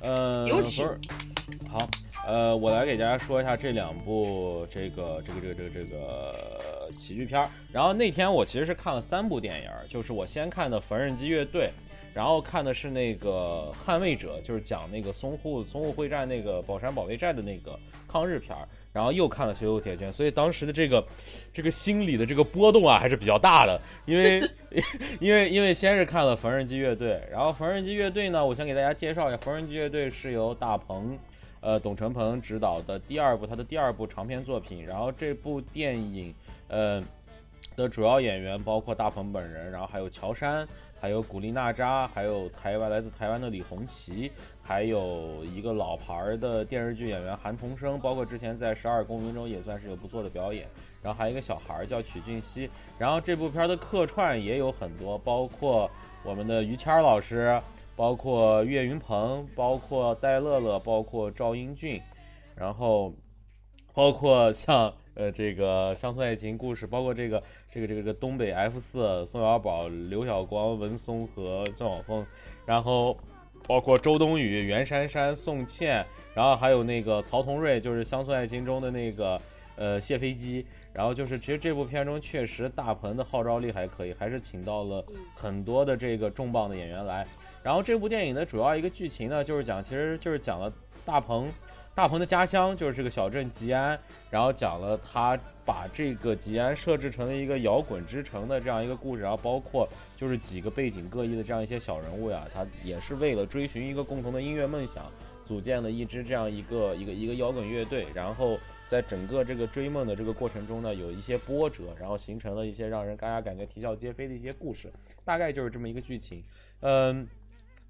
呃，有请好，呃，我来给大家说一下这两部这个这个这个这个这个喜剧片儿。然后那天我其实是看了三部电影，就是我先看的《缝纫机乐队》，然后看的是那个《捍卫者》，就是讲那个淞沪淞沪会战那个宝山保卫战的那个抗日片儿。然后又看了《羞羞铁拳》，所以当时的这个这个心理的这个波动啊，还是比较大的，因为 [laughs] 因为因为先是看了缝纫机乐队，然后缝纫机乐队呢，我先给大家介绍一下，缝纫机乐队是由大鹏，呃，董成鹏执导的第二部他的第二部长篇作品，然后这部电影，呃的主要演员包括大鹏本人，然后还有乔杉，还有古力娜扎，还有台湾来自台湾的李红旗，还有一个老牌的电视剧演员韩童生，包括之前在《十二公民》中也算是有不错的表演。然后还有一个小孩儿叫曲俊熙。然后这部片的客串也有很多，包括我们的于谦老师，包括岳云鹏，包括戴乐乐，包括赵英俊，然后包括像呃这个乡村爱情故事，包括这个这个这个这个东北 F 四宋小宝、刘晓光、文松和宋晓峰，然后包括周冬雨、袁姗姗、宋茜，然后还有那个曹同瑞，就是乡村爱情中的那个呃谢飞机。然后就是，其实这部片中确实大鹏的号召力还可以，还是请到了很多的这个重磅的演员来。然后这部电影的主要一个剧情呢，就是讲，其实就是讲了大鹏，大鹏的家乡就是这个小镇吉安，然后讲了他把这个吉安设置成了一个摇滚之城的这样一个故事，然后包括就是几个背景各异的这样一些小人物呀，他也是为了追寻一个共同的音乐梦想，组建了一支这样一个一个一个摇滚乐队，然后在整个这个追梦的这个过程中呢，有一些波折，然后形成了一些让人大家感觉啼笑皆非的一些故事，大概就是这么一个剧情，嗯。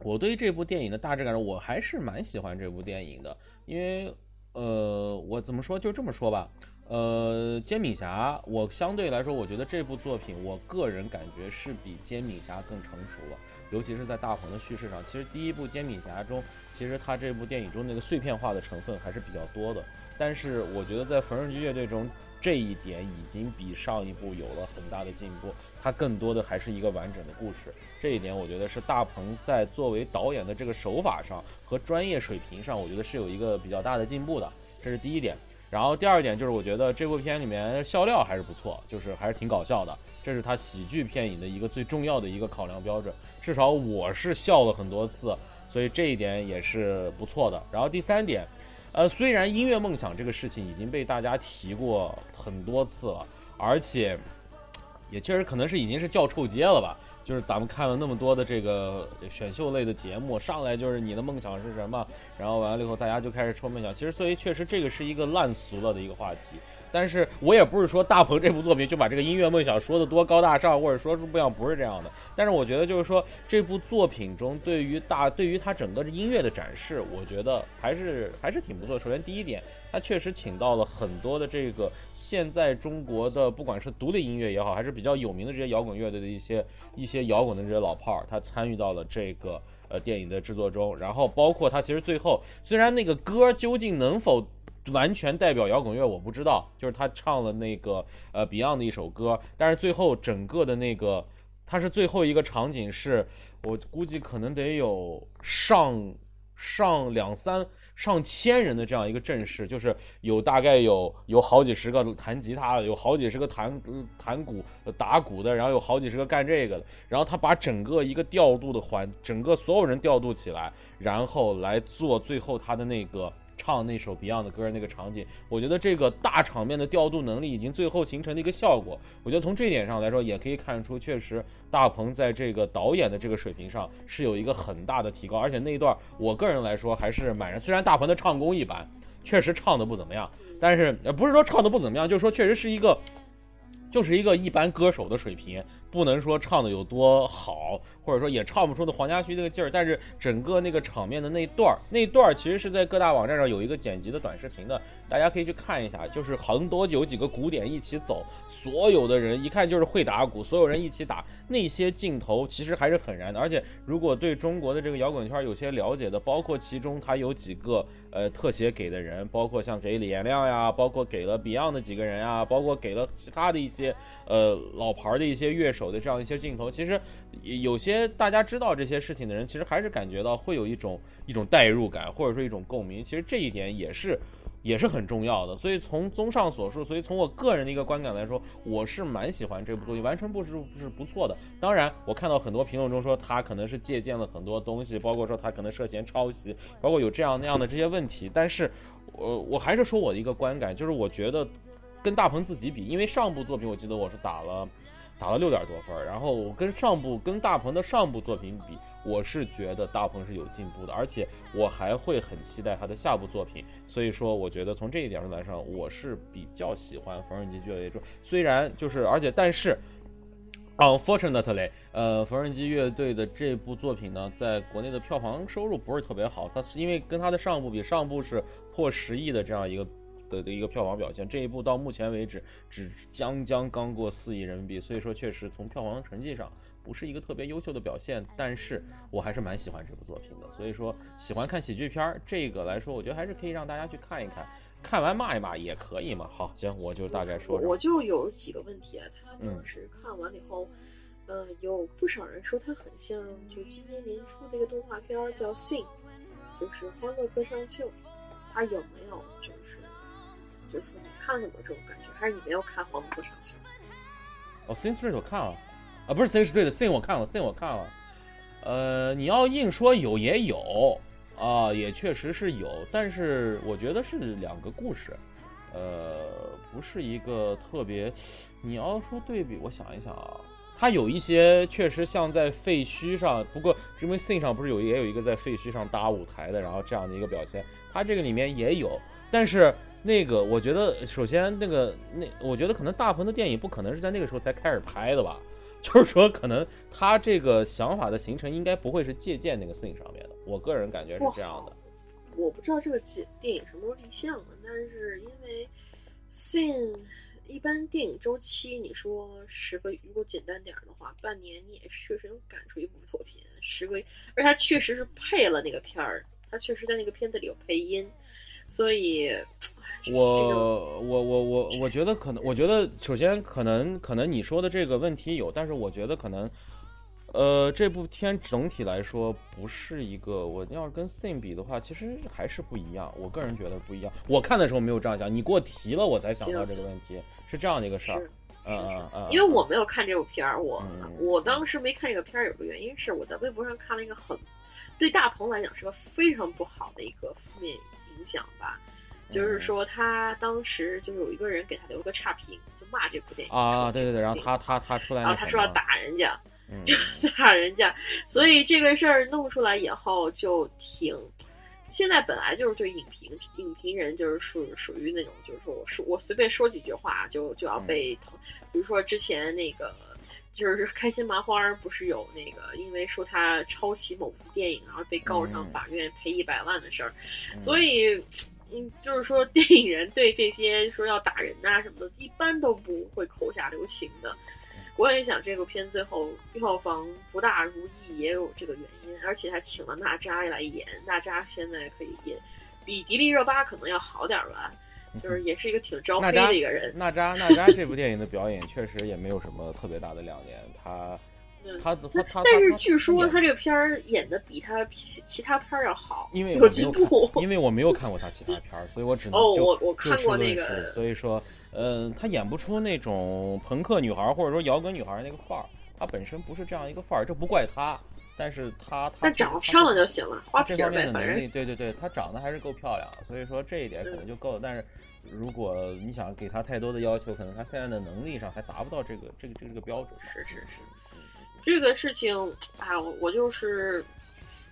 我对这部电影的大致感受，我还是蛮喜欢这部电影的，因为，呃，我怎么说就这么说吧，呃，煎饼侠，我相对来说，我觉得这部作品，我个人感觉是比煎饼侠更成熟了，尤其是在大鹏的叙事上。其实第一部煎饼侠中，其实他这部电影中那个碎片化的成分还是比较多的，但是我觉得在缝纫机乐队中。这一点已经比上一部有了很大的进步，它更多的还是一个完整的故事。这一点我觉得是大鹏在作为导演的这个手法上和专业水平上，我觉得是有一个比较大的进步的，这是第一点。然后第二点就是我觉得这部片里面笑料还是不错，就是还是挺搞笑的，这是他喜剧片影的一个最重要的一个考量标准。至少我是笑了很多次，所以这一点也是不错的。然后第三点。呃，虽然音乐梦想这个事情已经被大家提过很多次了，而且也确实可能是已经是叫臭街了吧。就是咱们看了那么多的这个选秀类的节目，上来就是你的梦想是什么，然后完了以后大家就开始说梦想。其实，所以确实这个是一个烂俗了的一个话题。但是我也不是说大鹏这部作品就把这个音乐梦想说的多高大上，或者说是不样，不是这样的。但是我觉得就是说这部作品中对于大对于他整个音乐的展示，我觉得还是还是挺不错。首先第一点，他确实请到了很多的这个现在中国的不管是独立音乐也好，还是比较有名的这些摇滚乐队的一些一些摇滚的这些老炮儿，他参与到了这个呃电影的制作中。然后包括他其实最后虽然那个歌究竟能否完全代表摇滚乐我不知道，就是他唱了那个呃 Beyond 的一首歌，但是最后整个的那个，他是最后一个场景是，我估计可能得有上上两三上千人的这样一个阵势，就是有大概有有好几十个弹吉他的，有好几十个弹弹鼓打鼓的，然后有好几十个干这个的，然后他把整个一个调度的环，整个所有人调度起来，然后来做最后他的那个。唱那首 Beyond 的歌那个场景，我觉得这个大场面的调度能力已经最后形成的一个效果。我觉得从这一点上来说，也可以看出，确实大鹏在这个导演的这个水平上是有一个很大的提高。而且那一段，我个人来说还是蛮虽然大鹏的唱功一般，确实唱的不怎么样，但是呃不是说唱的不怎么样，就是说确实是一个。就是一个一般歌手的水平，不能说唱的有多好，或者说也唱不出那黄家驹那个劲儿。但是整个那个场面的那段儿，那段儿其实是在各大网站上有一个剪辑的短视频的，大家可以去看一下。就是很多久几个鼓点一起走，所有的人一看就是会打鼓，所有人一起打，那些镜头其实还是很燃的。而且如果对中国的这个摇滚圈有些了解的，包括其中他有几个。呃，特写给的人，包括像给李延亮呀，包括给了 Beyond 的几个人呀，包括给了其他的一些呃老牌的一些乐手的这样一些镜头。其实有些大家知道这些事情的人，其实还是感觉到会有一种一种代入感，或者说一种共鸣。其实这一点也是。也是很重要的，所以从综上所述，所以从我个人的一个观感来说，我是蛮喜欢这部作品，完成度是是不错的。当然，我看到很多评论中说他可能是借鉴了很多东西，包括说他可能涉嫌抄袭，包括有这样那样的这些问题。但是，我我还是说我的一个观感，就是我觉得跟大鹏自己比，因为上部作品我记得我是打了打了六点多分，然后我跟上部跟大鹏的上部作品比。我是觉得大鹏是有进步的，而且我还会很期待他的下部作品。所以说，我觉得从这一点上来说，我是比较喜欢缝纫机乐队。虽然就是，而且但是，unfortunately，呃，缝纫机乐队的这部作品呢，在国内的票房收入不是特别好。它是因为跟它的上部比，上部是破十亿的这样一个的的一个票房表现，这一部到目前为止只将将刚过四亿人民币。所以说，确实从票房成绩上。不是一个特别优秀的表现，但是我还是蛮喜欢这部作品的。所以说，喜欢看喜剧片儿这个来说，我觉得还是可以让大家去看一看，看完骂一骂也可以嘛。好，行，我就大概说。我就有几个问题啊，他就是看完了以后，呃，有不少人说他很像就今年年初的一个动画片叫《Sing》，就是《欢乐歌唱秀》，他有没有就是就是你看了有这种感觉，还是你没有看《欢乐歌唱秀》？哦，《Sing Street》我看了。啊，不是 C 是对的，C 我看了，C 我看了，呃，你要硬说有也有啊，也确实是有，但是我觉得是两个故事，呃，不是一个特别，你要说对比，我想一想啊，它有一些确实像在废墟上，不过因为 C 上不是有也有一个在废墟上搭舞台的，然后这样的一个表现，它这个里面也有，但是那个我觉得首先那个那我觉得可能大鹏的电影不可能是在那个时候才开始拍的吧。就是说，可能他这个想法的形成应该不会是借鉴那个 Sing 上面的，我个人感觉是这样的。我不知道这个电电影什么时候立项的，但是因为 Sing 一般电影周期，你说十个，如果简单点的话，半年你也确实能赶出一部作品，十个，而他确实是配了那个片儿，他确实在那个片子里有配音，所以。我我我我我觉得可能，我觉得首先可能可能你说的这个问题有，但是我觉得可能，呃，这部片整体来说不是一个，我要是跟 Sing 比的话，其实还是不一样。我个人觉得不一样。我看的时候没有这样想，你给我提了，我才想到这个问题，是这样的一个事儿。嗯嗯嗯。因为我没有看这部片儿，我我当时没看这个片儿，有个原因是我在微博上看了一个很对大鹏来讲是个非常不好的一个负面影响吧。就是说，他当时就是有一个人给他留了个差评，就骂这部电影。啊，对对对，然后他他他出来，然后他说要打人家，嗯。[laughs] 打人家，所以这个事儿弄出来以后就挺，现在本来就是对影评影评人就是属属于那种，就是说我说我随便说几句话就就要被疼，比如说之前那个就是开心麻花不是有那个因为说他抄袭某部电影，然后被告上法院赔一百万的事儿，所以。嗯，就是说，电影人对这些说要打人呐什么的，一般都不会口下留情的。我也想这部片最后票房不大如意，也有这个原因。而且还请了娜扎来演，娜扎现在可以演，比迪丽热巴可能要好点吧，就是也是一个挺招黑的一个人。娜扎，娜扎这部电影的表演确实也没有什么特别大的亮点，他。他他他，但是据说他这个片儿演的比他其其他片儿要好，因为有进步。[laughs] 因为我没有看过他其他片儿，所以我只能哦，我我看过那个，所以说，嗯，他演不出那种朋克女孩或者说摇滚女孩那个范儿，他本身不是这样一个范儿，这不怪他，但是她她长得漂亮就行了，花瓶儿呗，这方面的反正能力，对对对，她长得还是够漂亮，所以说这一点可能就够了。但是如果你想给她太多的要求，可能她现在的能力上还达不到这个这个这个这个标准。是是是，这个事情啊，我我就是。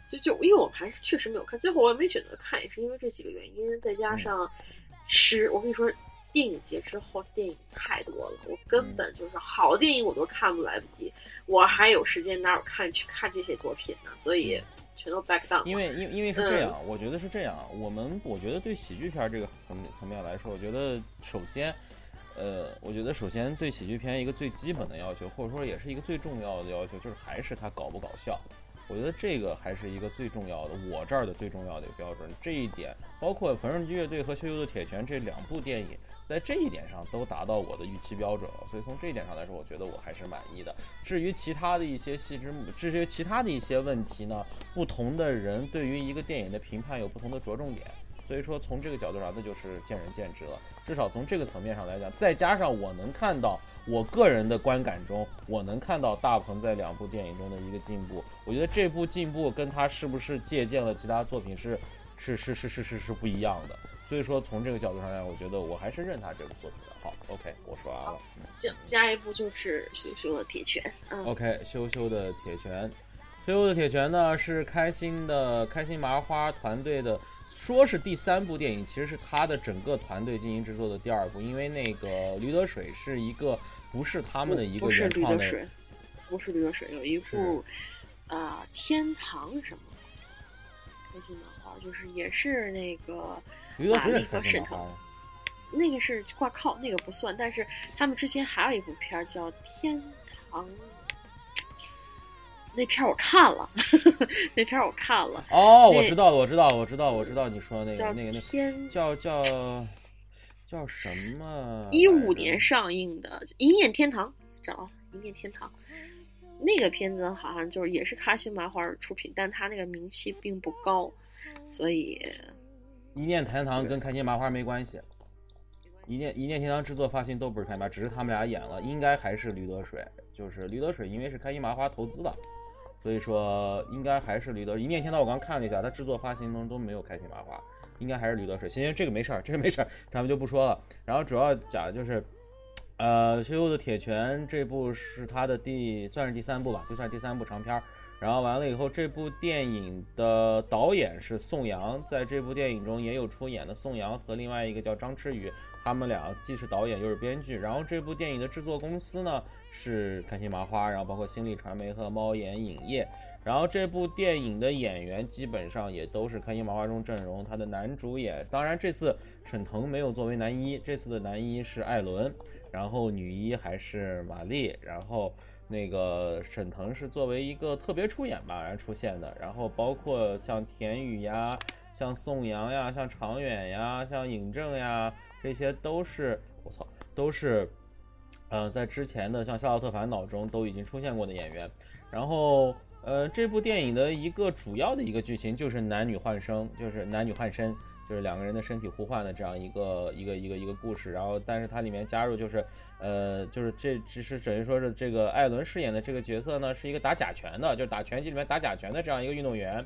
就就因为我们还是确实没有看，最后我也没选择看，也是因为这几个原因，再加上十，我跟你说，电影节之后电影太多了，我根本就是好电影我都看不来不及，我还有时间哪有看去看这些作品呢？所以全都 back down。因为因因为是这样，我觉得是这样，我们我觉得对喜剧片这个层层面来说，我觉得首先。呃，我觉得首先对喜剧片一个最基本的要求，或者说也是一个最重要的要求，就是还是它搞不搞笑。我觉得这个还是一个最重要的，我这儿的最重要的一个标准。这一点，包括《缝纫机乐队》和《羞羞的铁拳》这两部电影，在这一点上都达到我的预期标准了。所以从这一点上来说，我觉得我还是满意的。至于其他的一些细枝，至于其他的一些问题呢，不同的人对于一个电影的评判有不同的着重点。所以说，从这个角度上，那就是见仁见智了。至少从这个层面上来讲，再加上我能看到，我个人的观感中，我能看到大鹏在两部电影中的一个进步。我觉得这部进步跟他是不是借鉴了其他作品是，是是是是是是不一样的。所以说，从这个角度上来讲，我觉得我还是认他这部作品的。好，OK，我说完了。下下一部就是羞羞的铁拳。嗯，OK，羞羞的铁拳，羞羞的铁拳呢是开心的开心麻花团队的。说是第三部电影，其实是他的整个团队进行制作的第二部，因为那个《驴得水》是一个不是他们的一个原创的，不是《驴得水》，不是《驴得水》，有一部啊《天堂》什么开心麻花，就是也是那个玛丽和沈腾，那个是挂靠，那个不算，但是他们之前还有一部片叫《天堂》。那片我看了，那片我看了。哦，我知道了，我知道，我知道，我知道你说那个那个那天叫叫叫什么？一五年上映的《一念天堂》，找《一念天堂》。那个片子好像就是也是开心麻花出品，但他那个名气并不高，所以《一念天堂》跟开心麻花没关系。一念一念天堂制作发行都不是开心只是他们俩演了，应该还是驴得水，就是驴得水，因为是开心麻花投资的。所以说，应该还是驴得一念天堂。我刚看了一下，它制作发行中都没有开心麻花，应该还是驴得水。行行，这个没事儿，这个没事儿，咱们就不说了。然后主要讲的就是，呃，《羞羞的铁拳》这部是他的第算是第三部吧，就算第三部长片。然后完了以后，这部电影的导演是宋阳，在这部电影中也有出演的宋阳和另外一个叫张弛宇，他们俩既是导演又是编剧。然后这部电影的制作公司呢？是开心麻花，然后包括新力传媒和猫眼影业，然后这部电影的演员基本上也都是开心麻花中阵容。他的男主演，当然这次沈腾没有作为男一，这次的男一是艾伦，然后女一还是马丽，然后那个沈腾是作为一个特别出演吧然后出现的，然后包括像田雨呀、像宋阳呀、像常远呀、像尹正呀，这些都是我操，都是。呃，在之前的像《夏洛特烦恼》中都已经出现过的演员，然后呃，这部电影的一个主要的一个剧情就是男女换生，就是男女换身，就是两个人的身体互换的这样一个一个一个一个故事。然后，但是它里面加入就是呃，就是这只是等于说是这个艾伦饰演的这个角色呢，是一个打假拳的，就是打拳击里面打假拳的这样一个运动员。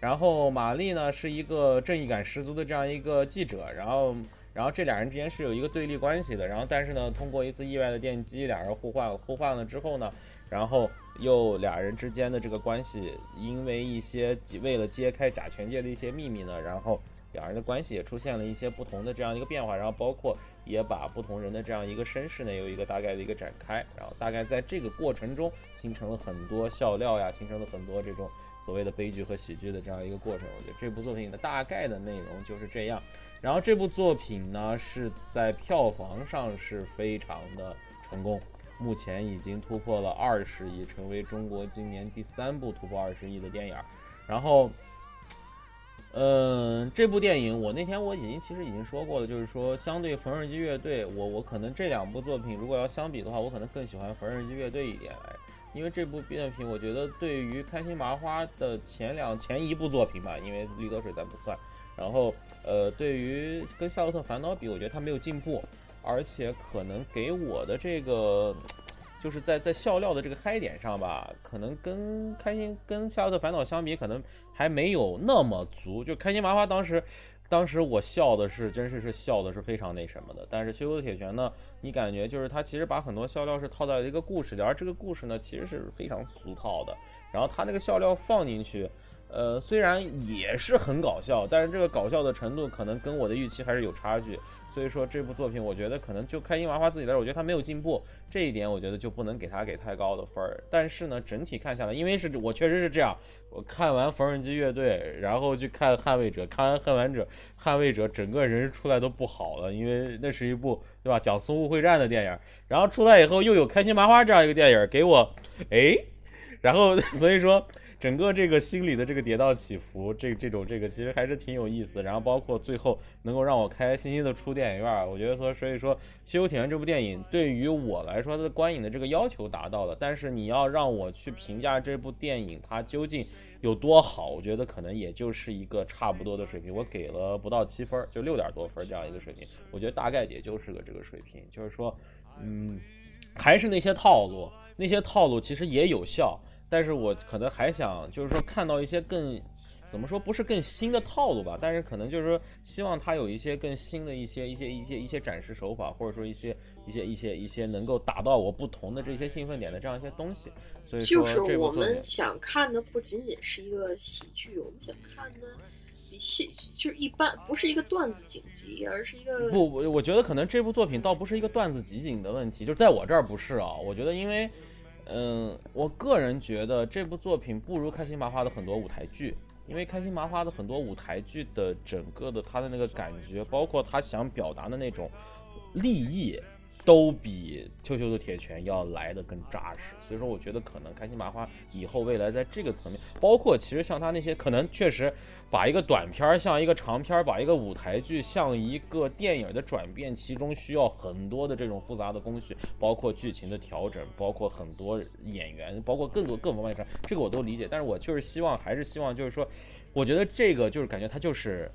然后玛丽呢是一个正义感十足的这样一个记者。然后。然后这俩人之间是有一个对立关系的，然后但是呢，通过一次意外的电击，俩人互换互换了之后呢，然后又俩人之间的这个关系，因为一些为了揭开甲醛界的一些秘密呢，然后两人的关系也出现了一些不同的这样一个变化，然后包括也把不同人的这样一个身世呢有一个大概的一个展开，然后大概在这个过程中形成了很多笑料呀，形成了很多这种所谓的悲剧和喜剧的这样一个过程。我觉得这部作品的大概的内容就是这样。然后这部作品呢是在票房上是非常的成功，目前已经突破了二十亿，成为中国今年第三部突破二十亿的电影。然后，嗯，这部电影我那天我已经其实已经说过了，就是说相对缝纫机乐队，我我可能这两部作品如果要相比的话，我可能更喜欢缝纫机乐队一点，因为这部作品我觉得对于开心麻花的前两前一部作品吧，因为绿得水咱不算，然后。呃，对于跟《夏洛特烦恼》比，我觉得它没有进步，而且可能给我的这个就是在在笑料的这个嗨点上吧，可能跟开心跟夏洛特烦恼相比，可能还没有那么足。就开心麻花当时，当时我笑的是，真是是笑的是非常那什么的。但是《羞羞的铁拳》呢，你感觉就是它其实把很多笑料是套在了一个故事里，而这个故事呢，其实是非常俗套的。然后它那个笑料放进去。呃，虽然也是很搞笑，但是这个搞笑的程度可能跟我的预期还是有差距。所以说这部作品，我觉得可能就开心麻花自己来说，我觉得他没有进步，这一点我觉得就不能给他给太高的分儿。但是呢，整体看下来，因为是我确实是这样，我看完缝纫机乐队，然后去看捍卫者，看完捍卫者，捍卫者整个人出来都不好了，因为那是一部对吧讲淞沪会战的电影，然后出来以后又有开心麻花这样一个电影给我，哎，然后 [laughs] 所以说。整个这个心理的这个跌宕起伏，这这种这个其实还是挺有意思。然后包括最后能够让我开开心心的出电影院，我觉得说，所以说《西游铁拳》这部电影对于我来说，它的观影的这个要求达到了。但是你要让我去评价这部电影它究竟有多好，我觉得可能也就是一个差不多的水平。我给了不到七分，就六点多分这样一个水平。我觉得大概也就是个这个水平，就是说，嗯，还是那些套路，那些套路其实也有效。但是我可能还想，就是说看到一些更，怎么说不是更新的套路吧？但是可能就是说希望它有一些更新的一些一些一些一些展示手法，或者说一些一些一些一些能够达到我不同的这些兴奋点的这样一些东西。所以说，就是我们想看的不仅仅是一个喜剧，我们想看的比戏就是一般，不是一个段子剪辑，而是一个不，我我觉得可能这部作品倒不是一个段子集锦的问题，就是在我这儿不是啊。我觉得因为。嗯，我个人觉得这部作品不如开心麻花的很多舞台剧，因为开心麻花的很多舞台剧的整个的它的那个感觉，包括他想表达的那种利益。都比秋秋的铁拳要来的更扎实，所以说我觉得可能开心麻花以后未来在这个层面，包括其实像他那些可能确实把一个短片儿像一个长片儿，把一个舞台剧像一个电影的转变，其中需要很多的这种复杂的工序，包括剧情的调整，包括很多演员，包括更多各方面上，这个我都理解。但是我就是希望，还是希望就是说，我觉得这个就是感觉他就是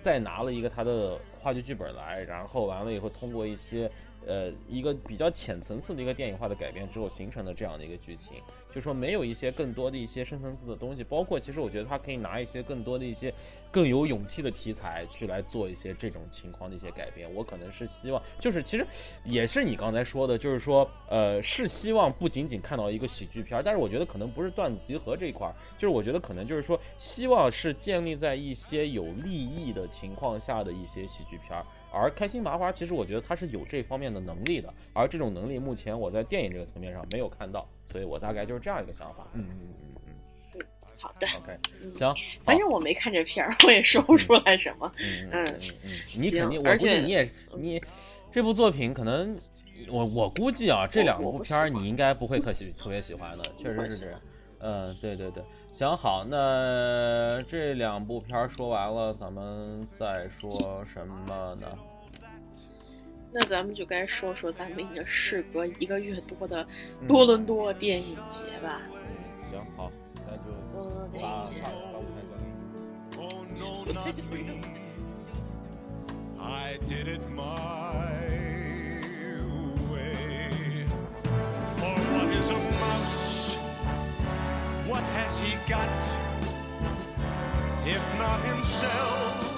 再拿了一个他的话剧剧本来，然后完了以后通过一些。呃，一个比较浅层次的一个电影化的改编之后形成的这样的一个剧情，就说没有一些更多的一些深层次的东西，包括其实我觉得他可以拿一些更多的一些更有勇气的题材去来做一些这种情况的一些改编。我可能是希望，就是其实也是你刚才说的，就是说，呃，是希望不仅仅看到一个喜剧片，但是我觉得可能不是段子集合这一块儿，就是我觉得可能就是说，希望是建立在一些有利益的情况下的一些喜剧片儿。而开心麻花其实我觉得他是有这方面的能力的，而这种能力目前我在电影这个层面上没有看到，所以我大概就是这样一个想法。嗯嗯嗯嗯嗯，好的，OK，行，反正我没看这片儿，我也说不出来什么。嗯嗯嗯嗯，你肯定，我估计你也你这部作品可能我我估计啊，这两部片儿你应该不会特喜特别喜欢的，确实是这样。嗯，对对对。行好，那这两部片儿说完了，咱们再说什么呢？那咱们就该说说咱们已经事隔一个月多的多伦多电影节吧。嗯，行好，那就多伦多电影节。[laughs] What has he got? If not himself.